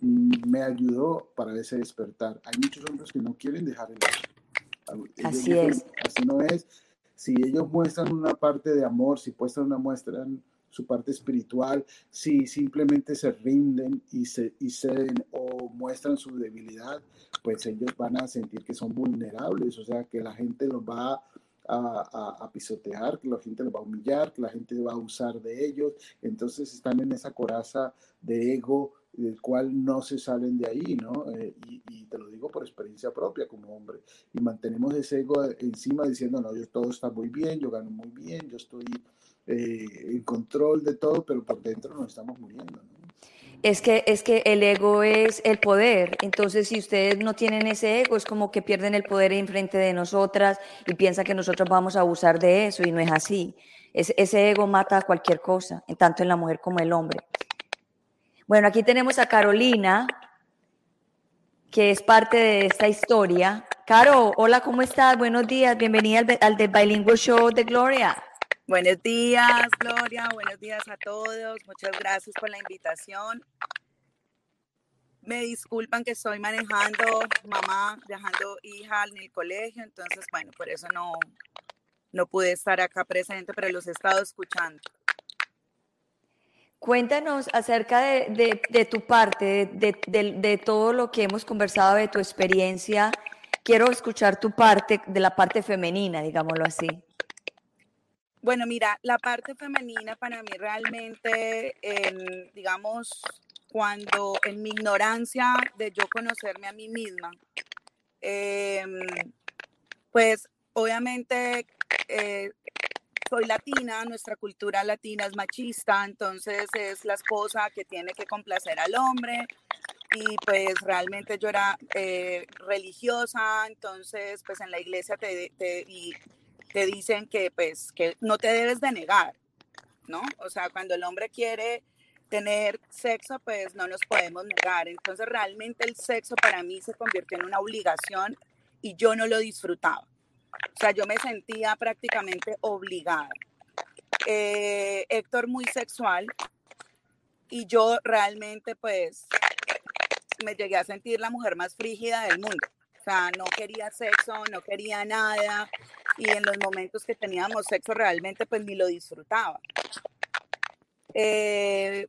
mm, me ayudó para ese despertar. Hay muchos hombres que no quieren dejar el ego. así es. Así no es. Si ellos muestran una parte de amor, si muestran una muestran su parte espiritual, si simplemente se rinden y se y ceden o muestran su debilidad, pues ellos van a sentir que son vulnerables, o sea, que la gente los va a pisotear, que la gente los va a humillar, que la gente va a usar de ellos. Entonces están en esa coraza de ego del cual no se salen de ahí, ¿no? Eh, y, te lo digo por experiencia propia como hombre. Y mantenemos ese ego encima diciendo, no, yo todo está muy bien, yo gano muy bien, yo estoy eh, en control de todo, pero por dentro nos estamos muriendo, ¿no? Es que, es que el ego es el poder. Entonces, si ustedes no tienen ese ego, es como que pierden el poder en frente de nosotras y piensan que nosotros vamos a abusar de eso y no es así. ese ego mata cualquier cosa, tanto en la mujer como en el hombre. Bueno, aquí tenemos a Carolina, que es parte de esta historia. Caro, hola, ¿cómo estás? Buenos días, bienvenida al, al The Bilingual Show de Gloria. Buenos días, Gloria. Buenos días a todos. Muchas gracias por la invitación. Me disculpan que estoy manejando, mamá, dejando hija en el colegio, entonces, bueno, por eso no, no pude estar acá presente, pero los he estado escuchando. Cuéntanos acerca de, tu parte, de, de, todo lo que hemos conversado, de tu experiencia. Quiero escuchar tu parte, de la parte femenina, digámoslo así. Bueno, mira, la parte femenina para mí realmente, digamos, cuando en mi ignorancia de yo conocerme a mí misma, em, pues obviamente eh, soy latina, nuestra cultura latina es machista, entonces es la esposa que tiene que complacer al hombre y pues realmente yo era eh, religiosa, entonces pues en la iglesia te, te, y te dicen que pues que no te debes de negar, ¿no? O sea, cuando el hombre quiere tener sexo, pues no nos podemos negar. Entonces realmente el sexo para mí se convirtió en una obligación y yo no lo disfrutaba. O sea, yo me sentía prácticamente obligada. Eh, Héctor muy sexual y yo realmente pues me llegué a sentir la mujer más frígida del mundo. O sea, no quería sexo, no quería nada y en los momentos que teníamos sexo realmente pues ni lo disfrutaba. Eh,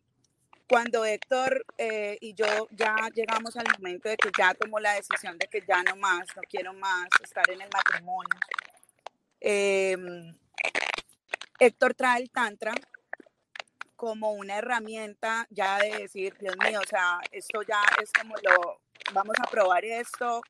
cuando Héctor eh, y yo ya llegamos al momento de que ya tomó la decisión de que ya no más, no quiero más estar en el matrimonio, em, Héctor trae el tantra como una herramienta ya de decir, Dios mío, o sea, esto ya es como lo, vamos a probar esto,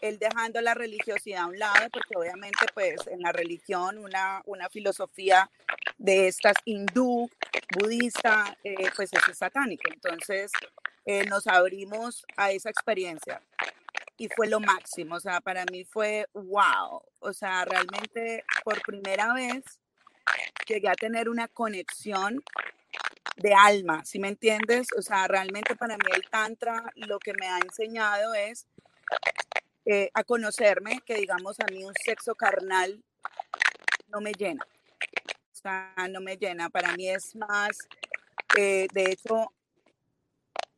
él dejando la religiosidad a un lado, porque obviamente pues en la religión una, una filosofía de estas hindú, budista, eh, pues es satánico. Entonces eh, nos abrimos a esa experiencia y fue lo máximo, o sea, para mí fue wow, o sea, realmente por primera vez llegué a tener una conexión de alma, ¿sí me entiendes? O sea, realmente para mí el tantra lo que me ha enseñado es eh, a conocerme, que digamos a mí un sexo carnal no me llena. O sea, no me llena. Para mí es más, eh, de hecho,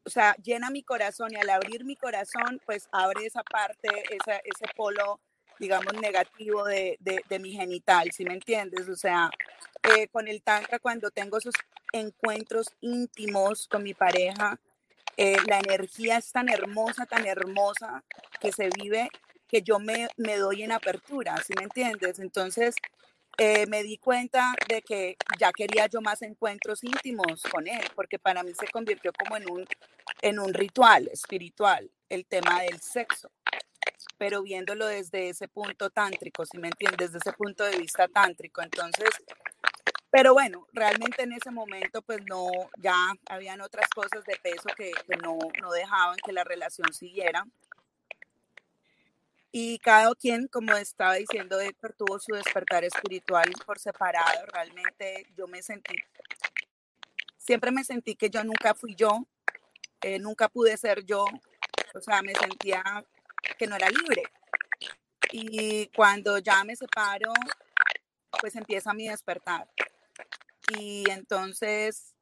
o sea, llena mi corazón y al abrir mi corazón, pues abre esa parte, ese polo, digamos, negativo de, de, mi genital, ¿sí me entiendes? O sea, eh, con el tantra, cuando tengo esos encuentros íntimos con mi pareja, eh, la energía es tan hermosa, tan hermosa que se vive que yo me, me doy en apertura, ¿sí me entiendes? Entonces eh, me di cuenta de que ya quería yo más encuentros íntimos con él, porque para mí se convirtió como en un, en un ritual espiritual, el tema del sexo, pero viéndolo desde ese punto tántrico, ¿sí me entiendes? Desde ese punto de vista tántrico. Entonces, pero bueno, realmente en ese momento pues no, ya habían otras cosas de peso que, no, no dejaban que la relación siguiera. Y cada quien, como estaba diciendo Héctor, tuvo su despertar espiritual por separado. Realmente yo me sentí, siempre me sentí que yo nunca fui yo, eh, nunca pude ser yo. O sea, me sentía que no era libre. Y cuando ya me separo, pues empieza mi despertar y entonces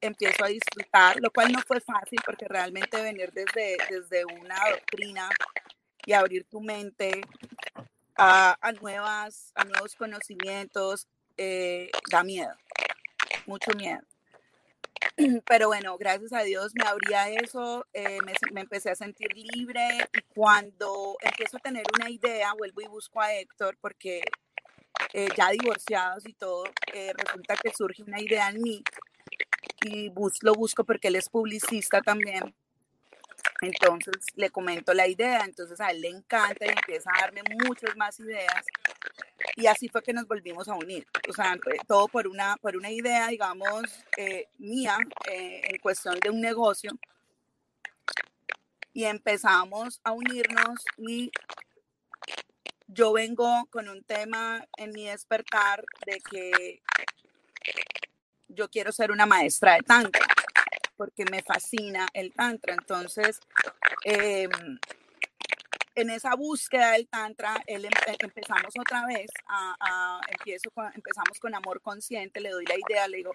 empiezo a disfrutar, lo cual no fue fácil porque realmente venir desde, desde una doctrina y abrir tu mente a, a nuevas, a nuevos conocimientos eh, da miedo, mucho miedo. Pero bueno, gracias a Dios me abría eso, eh, me, me, empecé a sentir libre y cuando empiezo a tener una idea, vuelvo y busco a Héctor porque eh, ya divorciados y todo, eh, resulta que surge una idea en mí y lo busco porque él es publicista también. Entonces le comento la idea, entonces a él le encanta y empieza a darme muchas más ideas. Y así fue que nos volvimos a unir. O sea, todo por una, por una idea, digamos, eh, mía en cuestión de un negocio. Y empezamos a unirnos y yo vengo con un tema en mi despertar de que yo quiero ser una maestra de tantra, porque me fascina el tantra. Entonces, em, en esa búsqueda del tantra, em, empezamos otra vez a, empiezo empezamos con amor consciente, le doy la idea, le digo,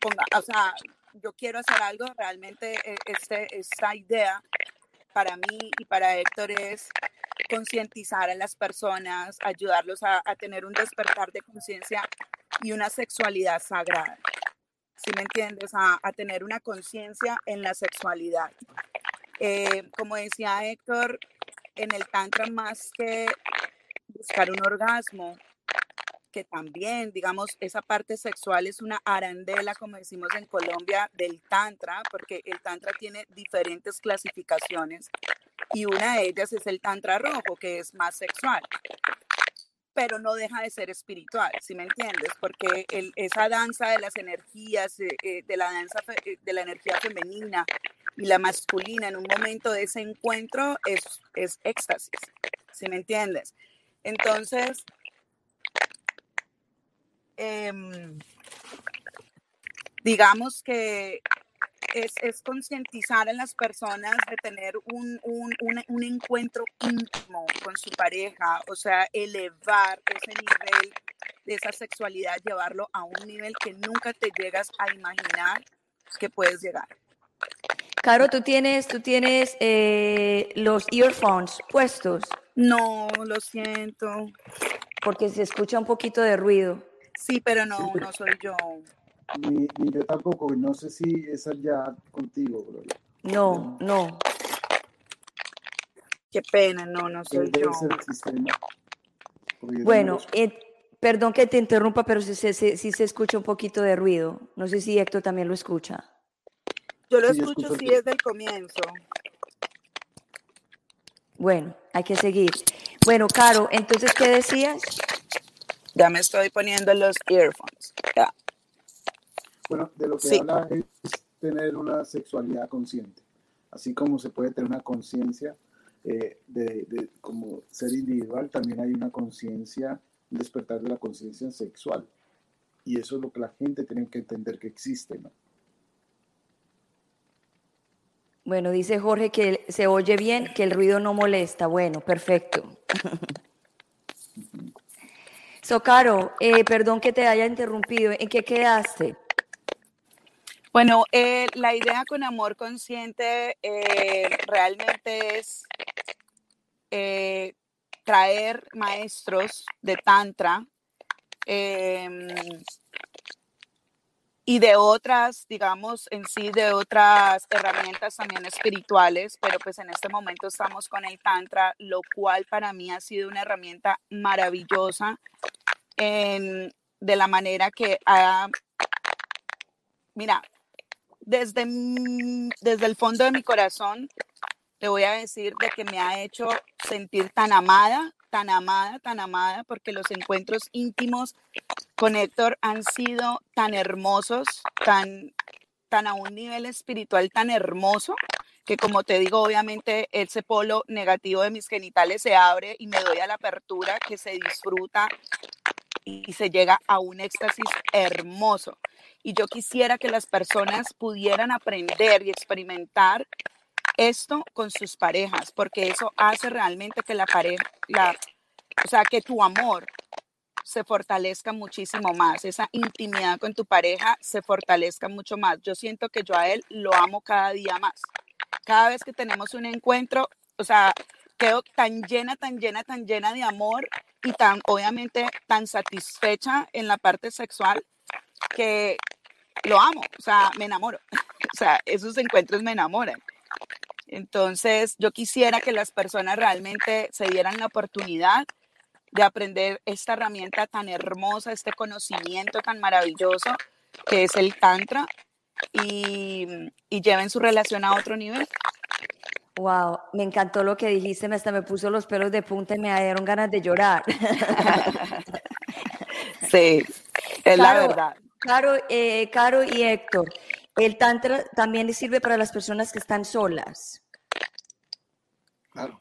ponga, o sea, yo quiero hacer algo, realmente e, este, esta idea para mí y para Héctor es concientizar a las personas, ayudarlos a, tener un despertar de conciencia y una sexualidad sagrada. ¿Sí me entiendes? A, tener una conciencia en la sexualidad. Eh, como decía Héctor, en el Tantra más que buscar un orgasmo, que también, digamos, esa parte sexual es una arandela, como decimos en Colombia, del Tantra, porque el Tantra tiene diferentes clasificaciones y una de ellas es el Tantra rojo, que es más sexual pero no deja de ser espiritual, si me entiendes? Porque esa danza de las energías, eh, eh, de la danza eh, de la energía femenina y la masculina en un momento de ese encuentro es, es éxtasis, si me entiendes? Entonces, Em, digamos que es, es concientizar a las personas de tener un, un, un, encuentro íntimo con su pareja, o sea, elevar ese nivel de esa sexualidad, llevarlo a un nivel que nunca te llegas a imaginar que puedes llegar. Caro, ¿tú tienes, tú tienes eh, los earphones puestos? No, lo siento. Porque se escucha un poquito de ruido. Sí, pero no, no soy yo. Ni, yo tampoco, no sé si es allá contigo, Gloria. No, no. Qué pena, no, no soy yo. Bueno, eh, perdón que te interrumpa, pero sí, se escucha un poquito de ruido. No sé si Héctor también lo escucha. Yo lo escucho, sí desde el comienzo. Bueno, hay que seguir. Bueno, Caro, entonces, ¿qué decías? Ya me estoy poniendo los earphones. Bueno, de lo que habla es tener una sexualidad consciente. Así como se puede tener una conciencia eh, de, como ser individual, también hay una conciencia, un despertar de la conciencia sexual. Y eso es lo que la gente tiene que entender que existe, ¿no? Bueno, dice Jorge que se oye bien, que el ruido no molesta. Bueno, perfecto. So, Caro, eh, perdón que te haya interrumpido. ¿En qué quedaste? Bueno, eh, la idea con amor consciente eh, realmente es traer maestros de Tantra em, y de otras, digamos, en sí, de otras herramientas también espirituales, pero pues en este momento estamos con el Tantra, lo cual para mí ha sido una herramienta maravillosa de la manera que ha, mira, desde, desde el fondo de mi corazón, te voy a decir de que me ha hecho sentir tan amada, tan amada, tan amada, porque los encuentros íntimos con Héctor han sido tan hermosos, tan, tan a un nivel espiritual tan hermoso, que como te digo, obviamente ese polo negativo de mis genitales se abre y me doy a la apertura que se disfruta y se llega a un éxtasis hermoso. Y yo quisiera que las personas pudieran aprender y experimentar esto con sus parejas, porque eso hace realmente que la pareja, la, o sea, que tu amor se fortalezca muchísimo más, esa intimidad con tu pareja se fortalezca mucho más. Yo siento que yo a él lo amo cada día más. Cada vez que tenemos un encuentro, o sea, quedo tan llena, tan llena, tan llena de amor y tan, obviamente, tan satisfecha en la parte sexual que lo amo, o sea, me enamoro. O sea, esos encuentros me enamoran. Entonces, yo quisiera que las personas realmente se dieran la oportunidad de aprender esta herramienta tan hermosa, este conocimiento tan maravilloso que es el Tantra y, y lleven su relación a otro nivel. Wow, me encantó lo que dijiste, hasta me puso los pelos de punta y me dieron ganas de llorar. sí, es la verdad. Caro, eh, Caro y Héctor, el Tantra también sirve para las personas que están solas. Claro,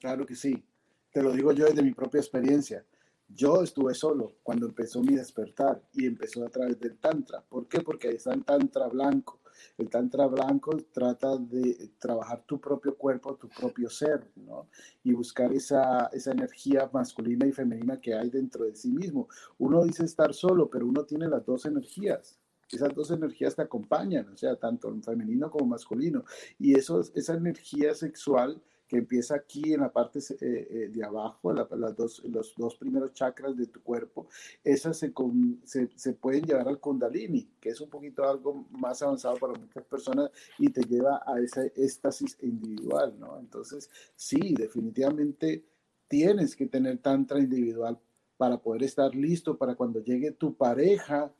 claro que sí. Te lo digo yo desde mi propia experiencia. Yo estuve solo cuando empezó mi despertar y empezó a través del Tantra. ¿Por qué? Porque ahí está el Tantra blanco el Tantra blanco trata de trabajar tu propio cuerpo, tu propio ser, ¿no? Y buscar esa, esa energía masculina y femenina que hay dentro de sí mismo. Uno dice estar solo, pero uno tiene las dos energías esas dos energías te acompañan, o sea, tanto femenino como masculino. Y eso, esa energía sexual que empieza aquí en la parte eh, eh, de abajo, las dos, los dos primeros chakras de tu cuerpo, esas se, se, se, pueden llevar al kundalini, que es un poquito algo más avanzado para muchas personas y te lleva a ese éxtasis individual, ¿no? Entonces, sí, definitivamente tienes que tener tantra individual para poder estar listo para cuando llegue tu pareja,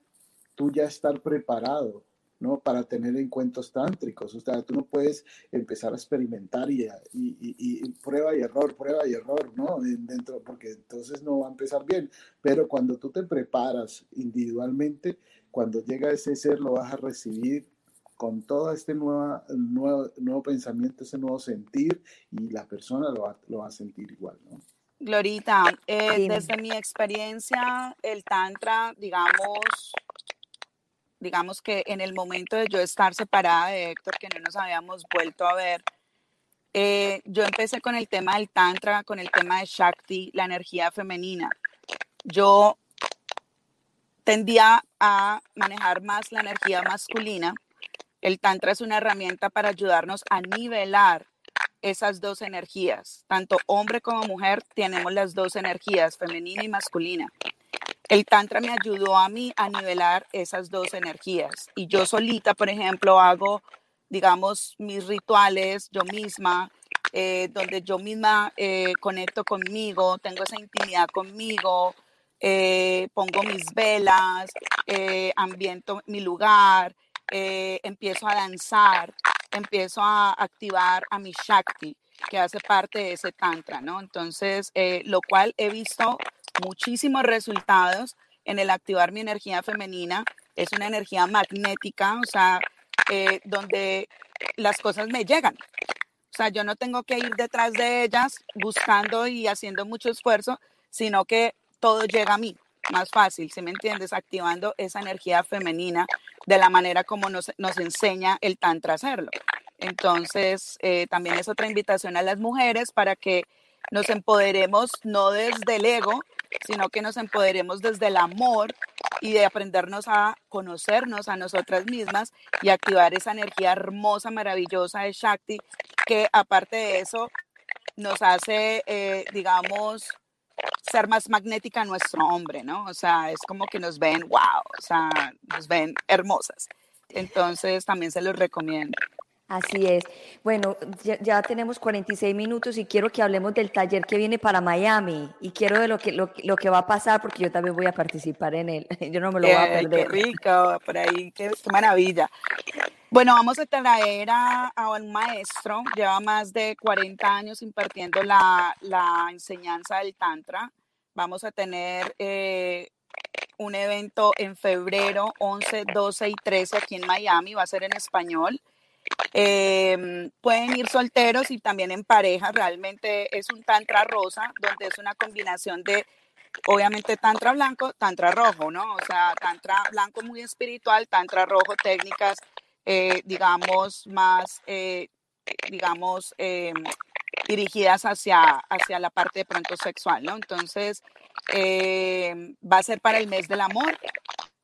tú ya estar preparado, ¿no? Para tener encuentros tántricos. O sea, tú no puedes empezar a experimentar y, y, prueba y error, prueba y error, ¿no? Dentro, porque entonces no va a empezar bien. Pero cuando tú te preparas individualmente, cuando llega ese ser, lo vas a recibir con todo este nuevo, nuevo, nuevo pensamiento, ese nuevo sentir, y la persona lo va, lo va a sentir igual, ¿no? Glorita, eh, desde mi experiencia, el Tantra, digamos, digamos que en el momento de yo estar separada de Héctor, que no nos habíamos vuelto a ver, eh, yo empecé con el tema del Tantra, con el tema de Shakti, la energía femenina. Yo tendía a manejar más la energía masculina. El Tantra es una herramienta para ayudarnos a nivelar esas dos energías. Tanto hombre como mujer tenemos las dos energías, femenina y masculina el tantra me ayudó a mí a nivelar esas dos energías. Y yo solita, por ejemplo, hago, digamos, mis rituales yo misma, eh, donde yo misma eh, conecto conmigo, tengo esa intimidad conmigo, eh, pongo mis velas, ambiento mi lugar, empiezo a danzar, empiezo a activar a mi Shakti, que hace parte de ese tantra, ¿no? Entonces, lo cual he visto muchísimos resultados en el activar mi energía femenina. Es una energía magnética, o sea, eh, donde las cosas me llegan. O sea, yo no tengo que ir detrás de ellas buscando y haciendo mucho esfuerzo, sino que todo llega a mí más fácil, si me entiendes? Activando esa energía femenina de la manera como nos, nos enseña el Tantra hacerlo. Entonces, eh, también es otra invitación a las mujeres para que nos empoderemos no desde el ego, sino que nos empoderemos desde el amor y de aprendernos a conocernos a nosotras mismas y activar esa energía hermosa, maravillosa de Shakti, que aparte de eso nos hace, eh, digamos, ser más magnética nuestro hombre, ¿no? O sea, es como que nos ven, wow, o sea, nos ven hermosas. Entonces, también se los recomiendo. Así es. Bueno, ya, tenemos 46 minutos y quiero que hablemos del taller que viene para Miami y quiero de lo que, lo, que va a pasar porque yo también voy a participar en él. Yo no me lo voy a perder. Qué rico, por ahí, qué, maravilla. Bueno, vamos a traer a, un maestro, lleva más de 40 años impartiendo la, enseñanza del Tantra. Vamos a tener eh, un evento en febrero 11, 12 y 13 aquí en Miami, va a ser en español. Em, pueden ir solteros y también en pareja. Realmente es un tantra rosa, donde es una combinación de, obviamente, tantra blanco, tantra rojo, ¿no? O sea, tantra blanco muy espiritual, tantra rojo, técnicas, eh, digamos, más, eh, digamos, em, dirigidas hacia, hacia la parte de pronto sexual, ¿no? Entonces, em, va a ser para el mes del amor.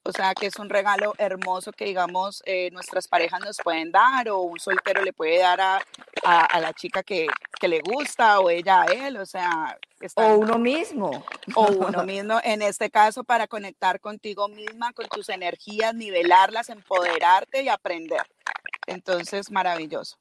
O sea, que es un regalo hermoso que, digamos, eh, nuestras parejas nos pueden dar o un soltero le puede dar a, a, la chica que, que, le gusta o ella a él, o sea... o uno mismo. O uno mismo, en este caso, para conectar contigo misma, con tus energías, nivelarlas, empoderarte y aprender. Entonces, maravilloso.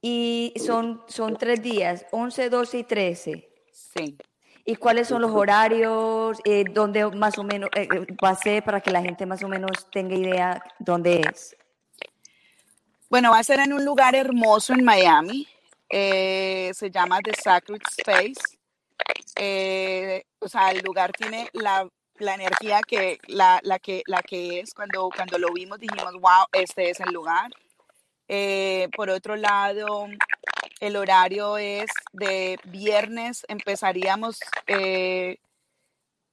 Y son, son tres días, 11, 12 y 13. Sí. ¿Y cuáles son los horarios? Eh, ¿Dónde más o menos eh, eh, va a ser para que la gente más o menos tenga idea dónde es? Bueno, va a ser en un lugar hermoso en Miami. se llama The Sacred Space. o sea, el lugar tiene la, la energía que la, la, que la que es. Cuando, cuando lo vimos dijimos, wow, este es el lugar. Por otro lado, el horario es de viernes, empezaríamos eh,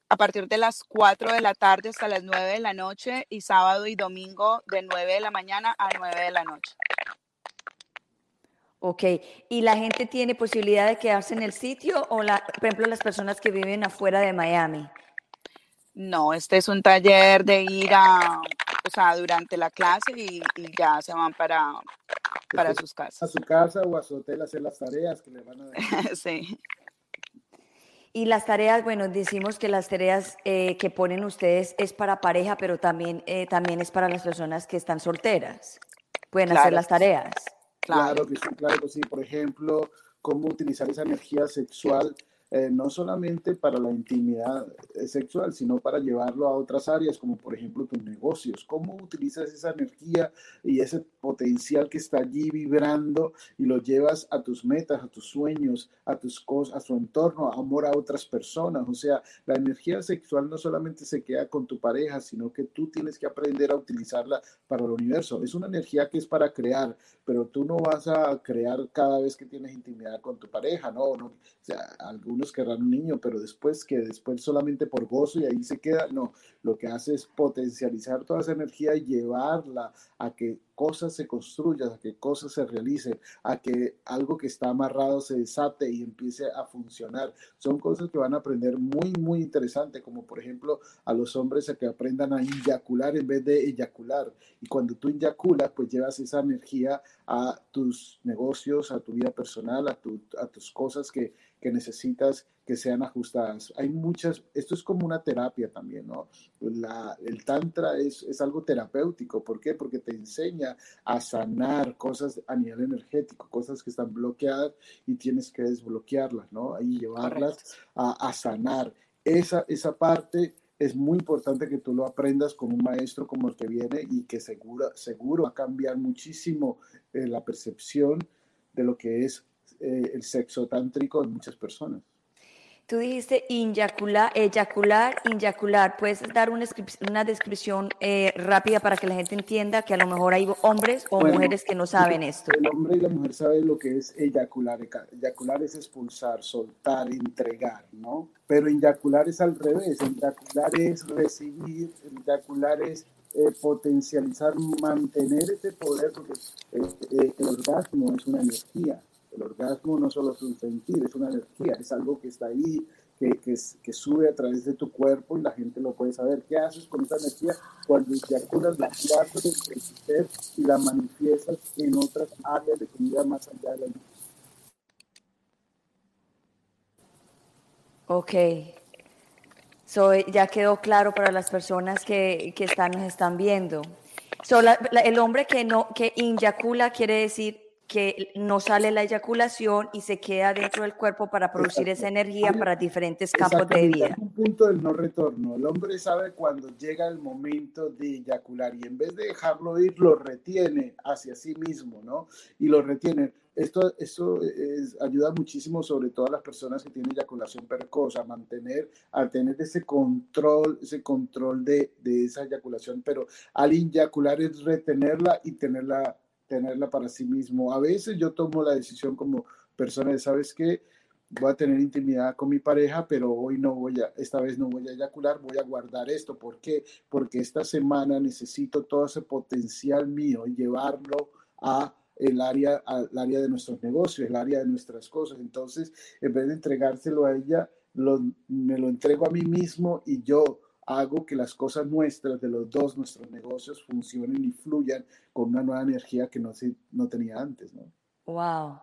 a partir de las 4 de la tarde hasta las 9 de la noche y sábado y domingo de 9 de la mañana a 9 de la noche. Ok, ¿y la gente tiene posibilidad de quedarse en el sitio o, la, por ejemplo, las personas que viven afuera de Miami? No, este es un taller de ir a, o sea, durante la clase y, y ya se van para, para sus casas. A su casa o a su hotel a hacer las tareas que le van a dar. sí. Y las tareas, bueno, decimos que las tareas eh, que ponen ustedes es para pareja, pero también, eh, también es para las personas que están solteras. Pueden hacer las tareas. Claro. claro que sí, claro que sí. Por ejemplo, cómo utilizar esa energía sexual eh, no solamente para la intimidad eh, sexual, sino para llevarlo a otras áreas, como por ejemplo tus negocios. ¿Cómo utilizas esa energía y ese potencial que está allí vibrando y lo llevas a tus metas, a tus sueños, a tus cosas, a su entorno, amor a otras personas? O sea, la energía sexual no solamente se queda con tu pareja, sino que tú tienes que aprender a utilizarla para el universo. Es una energía que es para crear, pero tú no vas a crear cada vez que tienes intimidad con tu pareja, ¿no? no o sea, algún unos querrán un niño, pero después que después solamente por gozo y ahí se queda, no, lo que hace es potencializar toda esa energía y llevarla a que cosas se construyan, a que cosas se realicen, a que algo que está amarrado se desate y empiece a funcionar. Son cosas que van a aprender muy, muy interesante, como por ejemplo a los hombres a que aprendan a eyacular en vez de eyacular. Y cuando tú eyaculas, pues llevas esa energía a tus negocios, a tu vida personal, a, tu, a tus cosas que, que necesitas que sean ajustadas. Hay muchas, esto es como una terapia también, ¿no? La, el tantra es, es, algo terapéutico. ¿Por qué? Porque te enseña a sanar cosas a nivel energético, cosas que están bloqueadas y tienes que desbloquearlas, ¿no? Y llevarlas a, a, sanar. Esa, esa parte es muy importante que tú lo aprendas con un maestro como el que viene y que seguro, seguro va a cambiar muchísimo eh, la percepción de lo que es eh, el sexo tántrico en muchas personas. Tú dijiste inyacular, eyacular, inyacular. ¿Puedes dar una, una descripción eh, rápida para que la gente entienda que a lo mejor hay hombres o mujeres que no saben esto? El hombre y la mujer saben lo que es eyacular. Eyacular es expulsar, soltar, entregar, ¿no? Pero inyacular es al revés. Eyacular es recibir, eyacular es eh, potencializar, mantener ese poder, porque eh, el orgasmo es una energía. El orgasmo no solo es un sentir, es una energía, es algo que está ahí, que, sube a través de tu cuerpo y la gente lo puede saber. ¿Qué haces con esa energía cuando eyaculas la clase de ser y la manifiestas en otras áreas de tu vida más allá de la vida? Ok. So, ya quedó claro para las personas que, están, nos están viendo. So, la, el hombre que no que inyacula quiere decir que no sale la eyaculación y se queda dentro del cuerpo para producir esa energía para diferentes campos de vida. Es un punto del no retorno. El hombre sabe cuando llega el momento de eyacular y en vez de dejarlo ir, lo retiene hacia sí mismo, ¿no? Y lo retiene. Esto, esto es, ayuda muchísimo, sobre todo a las personas que tienen eyaculación precoz, a mantener, a tener ese control, ese control de, de esa eyaculación, pero al eyacular es retenerla y tenerla tenerla para sí mismo. A veces yo tomo la decisión como persona de, ¿sabes qué? Voy a tener intimidad con mi pareja, pero hoy no voy a, esta vez no voy a eyacular, voy a guardar esto. ¿Por qué? Porque esta semana necesito todo ese potencial mío y llevarlo a el área, al área de nuestros negocios, el área de nuestras cosas. Entonces, en vez de entregárselo a ella, lo, me lo entrego a mí mismo y yo hago que las cosas nuestras, de los dos, nuestros negocios, funcionen y fluyan con una nueva energía que no, no tenía antes, ¿no? Wow.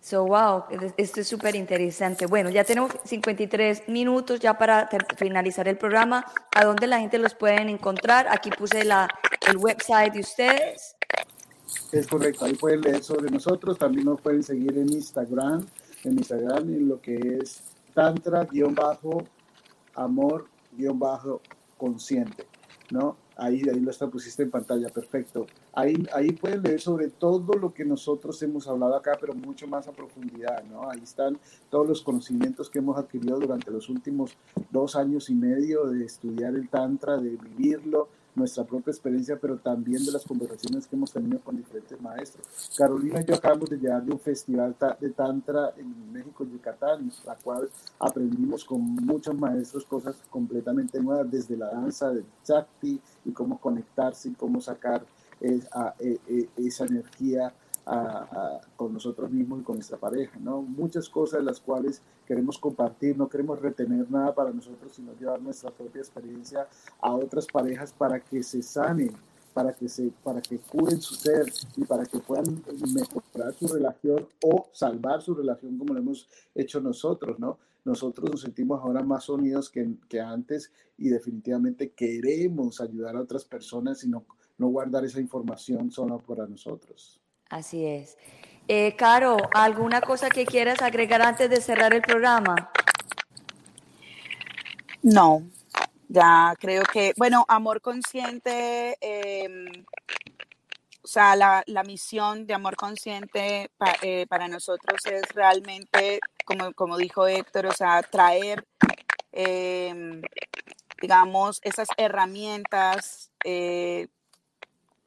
So, wow, esto es súper interesante. Bueno, ya tenemos 53 minutos ya para finalizar el programa. ¿A dónde la gente los pueden encontrar? Aquí puse la, el website de ustedes. Es correcto, ahí pueden leer sobre nosotros. También nos pueden seguir en Instagram, en Instagram en lo que es tantra-amor guion bajo consciente, ¿no? Ahí, ahí lo está, pusiste en pantalla, perfecto. Ahí, ahí pueden leer sobre todo lo que nosotros hemos hablado acá, pero mucho más a profundidad, ¿no? Ahí están todos los conocimientos que hemos adquirido durante los últimos dos años y medio de estudiar el Tantra, de vivirlo, nuestra propia experiencia, pero también de las conversaciones que hemos tenido con diferentes maestros. Carolina y yo acabamos de llegar de un festival de Tantra en México, Yucatán, la cual aprendimos con muchos maestros cosas completamente nuevas, desde la danza del Chakti y cómo conectarse y cómo sacar esa, e, e, esa energía con nosotros mismos y con nuestra pareja, ¿no? Muchas cosas las cuales queremos compartir, no queremos retener nada para nosotros, sino llevar nuestra propia experiencia a otras parejas para que se sanen, para que, se, para que curen su ser y para que puedan mejorar su relación o salvar su relación como lo hemos hecho nosotros, ¿no? Nosotros nos sentimos ahora más unidos que, que antes y definitivamente queremos ayudar a otras personas y no, no guardar esa información solo para nosotros. Así es. Eh, Caro, ¿alguna cosa que quieras agregar antes de cerrar el programa? No, ya creo que, bueno, amor consciente, em, o sea, la, misión de amor consciente eh, para nosotros es realmente, como, como dijo Héctor, o sea, traer, em, digamos, esas herramientas eh,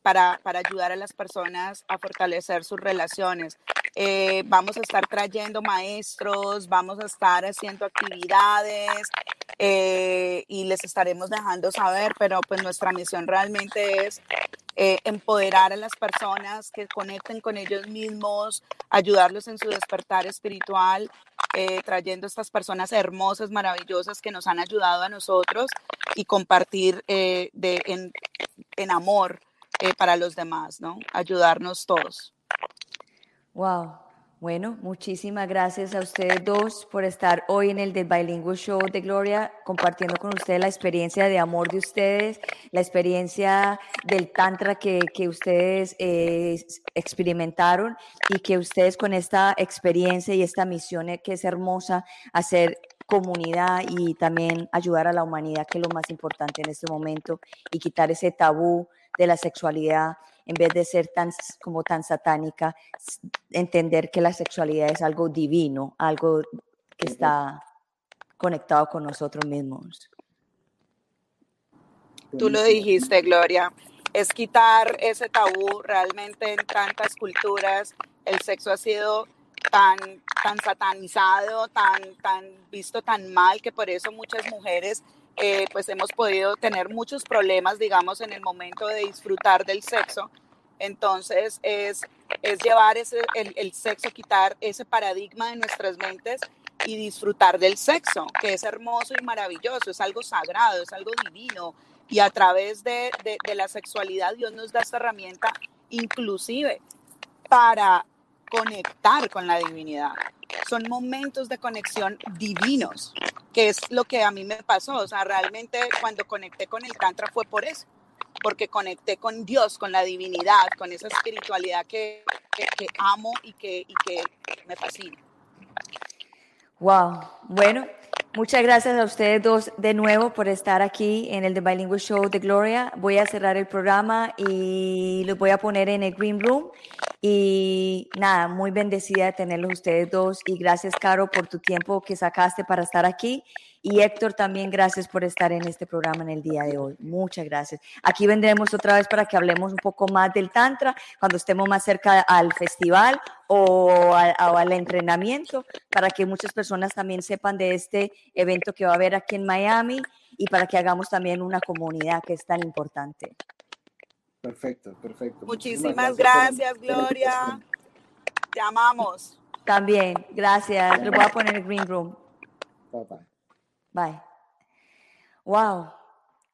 para, para, ayudar a las personas a fortalecer sus relaciones. Eh, vamos a estar trayendo maestros, vamos a estar haciendo actividades, eh, y les estaremos dejando saber, pero pues nuestra misión realmente es eh, empoderar a las personas que conecten con ellos mismos, ayudarlos en su despertar espiritual, eh, trayendo estas personas hermosas, maravillosas que nos han ayudado a nosotros y compartir de, en, en amor para los demás, ¿no? Ayudarnos todos. Wow. Bueno, muchísimas gracias a ustedes dos por estar hoy en el Bilingual Show de Gloria, compartiendo con ustedes la experiencia de amor de ustedes, la experiencia del Tantra que, que ustedes eh, experimentaron y que ustedes con esta experiencia y esta misión que es hermosa, hacer comunidad y también ayudar a la humanidad, que es lo más importante en este momento, y quitar ese tabú de la sexualidad en vez de ser tan como tan satánica, entender que la sexualidad es algo divino, algo que está conectado con nosotros mismos. Tú lo dijiste, Gloria, es quitar ese tabú realmente en tantas culturas. El sexo ha sido tan, tan satanizado, tan, tan visto tan mal que por eso muchas mujeres eh, pues hemos podido tener muchos problemas, digamos, en el momento de disfrutar del sexo. Entonces, es, es llevar ese, el, el sexo, quitar ese paradigma de nuestras mentes y disfrutar del sexo, que es hermoso y maravilloso, es algo sagrado, es algo divino. Y a través de, de, de la sexualidad Dios nos da esta herramienta inclusive para conectar con la divinidad. Son momentos de conexión divinos que es lo que a mí me pasó. O sea, realmente cuando conecté con el Tantra fue por eso, porque conecté con Dios, con la divinidad, con esa espiritualidad que, amo y que, y que me fascina. Wow, bueno, muchas gracias a ustedes dos de nuevo por estar aquí en el The Bilingual Show de Gloria. Voy a cerrar el programa y los voy a poner en el Green Room y nada, muy bendecida de tenerlos ustedes dos. Y gracias, Caro, por tu tiempo que sacaste para estar aquí. Y Héctor, también gracias por estar en este programa en el día de hoy. Muchas gracias. Aquí vendremos otra vez para que hablemos un poco más del Tantra cuando estemos más cerca al festival o, al entrenamiento, para que muchas personas también sepan de este evento que va a haber aquí en Miami y para que hagamos también una comunidad que es tan importante. Perfecto, perfecto. Muchísimas, gracias, Gloria. Te amamos. También, gracias. Lo voy a poner en el Green Room. Bye bye. Bye. Wow,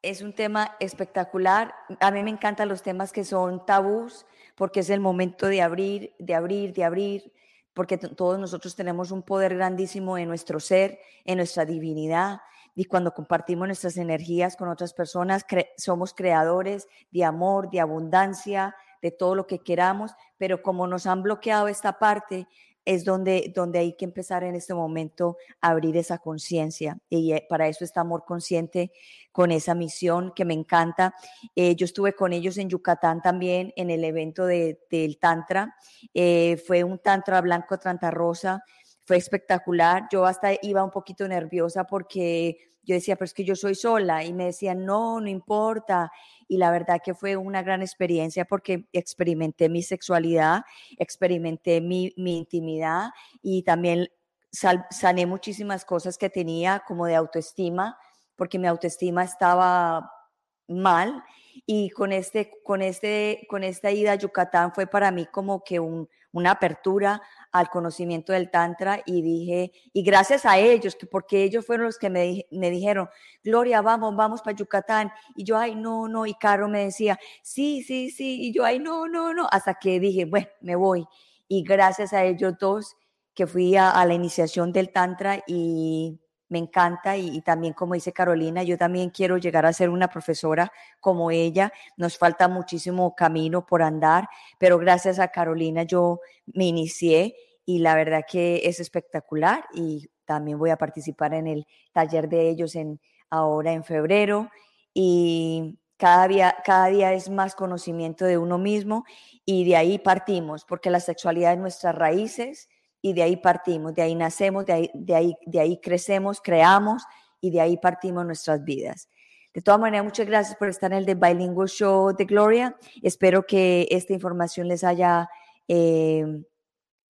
es un tema espectacular. A mí me encantan los temas que son tabús, porque es el momento de abrir, de abrir, de abrir, porque todos nosotros tenemos un poder grandísimo en nuestro ser, en nuestra divinidad, y cuando compartimos nuestras energías con otras personas, somos creadores de amor, de abundancia, de todo lo que queramos, pero como nos han bloqueado esta parte, es donde, donde hay que empezar en este momento a abrir esa conciencia. Y eh, para eso está Amor Consciente con esa misión que me encanta. Eh, yo estuve con ellos en Yucatán también en el evento de, del Tantra. Eh, fue un Tantra blanco, Tantra rosa fue espectacular. Yo hasta iba un poquito nerviosa porque yo decía, pero es que yo soy sola y me decían, no, no importa. Y la verdad que fue una gran experiencia porque experimenté mi sexualidad, experimenté mi, mi intimidad y también sané muchísimas cosas que tenía como de autoestima, porque mi autoestima estaba mal y con, este, con, este, con esta ida a Yucatán fue para mí como que un, una apertura al conocimiento del Tantra y dije, y gracias a ellos, que porque ellos fueron los que me, me dijeron, Gloria, vamos, vamos para Yucatán. Y yo, ay, no, no, y Caro me decía, sí, sí, sí, y yo, ay, no, no, no, hasta que dije, bueno, me voy. Y gracias a ellos dos que fui a, a la iniciación del Tantra y me encanta y, también como dice Carolina, yo también quiero llegar a ser una profesora como ella. Nos falta muchísimo camino por andar, pero gracias a Carolina yo me inicié y la verdad que es espectacular y también voy a participar en el taller de ellos ahora en febrero y cada día, cada día es más conocimiento de uno mismo y de ahí partimos, porque la sexualidad es nuestras raíces y de ahí partimos, de ahí nacemos, de ahí, de ahí, de ahí crecemos, creamos y de ahí partimos nuestras vidas. De todas maneras, muchas gracias por estar en el The Bilingual Show de Gloria. Espero que esta información les haya eh,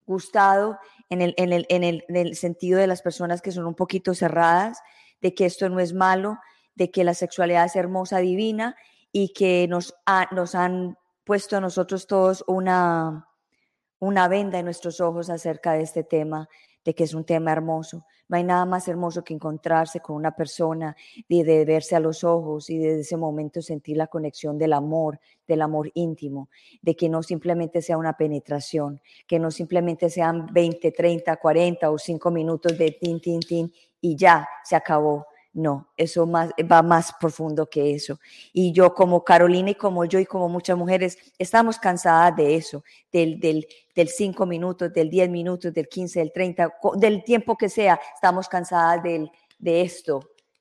gustado en el, en, el, en, el, en el sentido de las personas que son un poquito cerradas, de que esto no es malo, de que la sexualidad es hermosa, divina y que nos, nos han puesto a nosotros todos una, una venda en nuestros ojos acerca de este tema, de que es un tema hermoso. No hay nada más hermoso que encontrarse con una persona y de verse a los ojos y desde ese momento sentir la conexión del amor, del amor íntimo, de que no simplemente sea una penetración, que no simplemente sean 20, 30, 40 o 5 minutos de tin, tin, tin y ya se acabó, no, eso va más profundo que eso. Y yo como Carolina y como yo y como muchas mujeres estamos cansadas de eso, del, del, del minutos, del 10 minutos, del 15, del 30, del tiempo que sea, estamos cansadas del, de esto,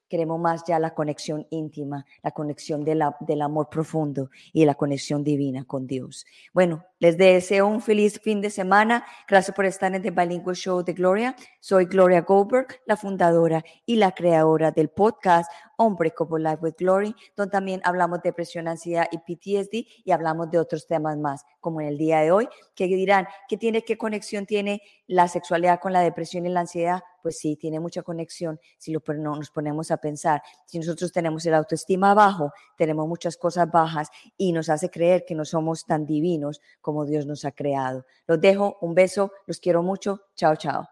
Queremos más ya la conexión íntima, la conexión del amor profundo y la conexión divina con Dios. Bueno, les deseo un feliz fin de semana. Gracias por estar en el Bilingual Show de Gloria. Soy Gloria Goldberg, la fundadora y la creadora del podcast Hombre como Life with Glory, donde también hablamos de depresión, ansiedad y PTSD y hablamos de otros temas más, como en el día de hoy, que dirán, ¿qué tiene, qué conexión tiene la sexualidad con la depresión y la ansiedad? Pues sí, tiene mucha conexión si lo, no, nos ponemos a pensar. Si nosotros tenemos el autoestima bajo, tenemos muchas cosas bajas y nos hace creer que no somos tan divinos como Dios nos ha creado. Los dejo, un beso, los quiero mucho, chao, chao.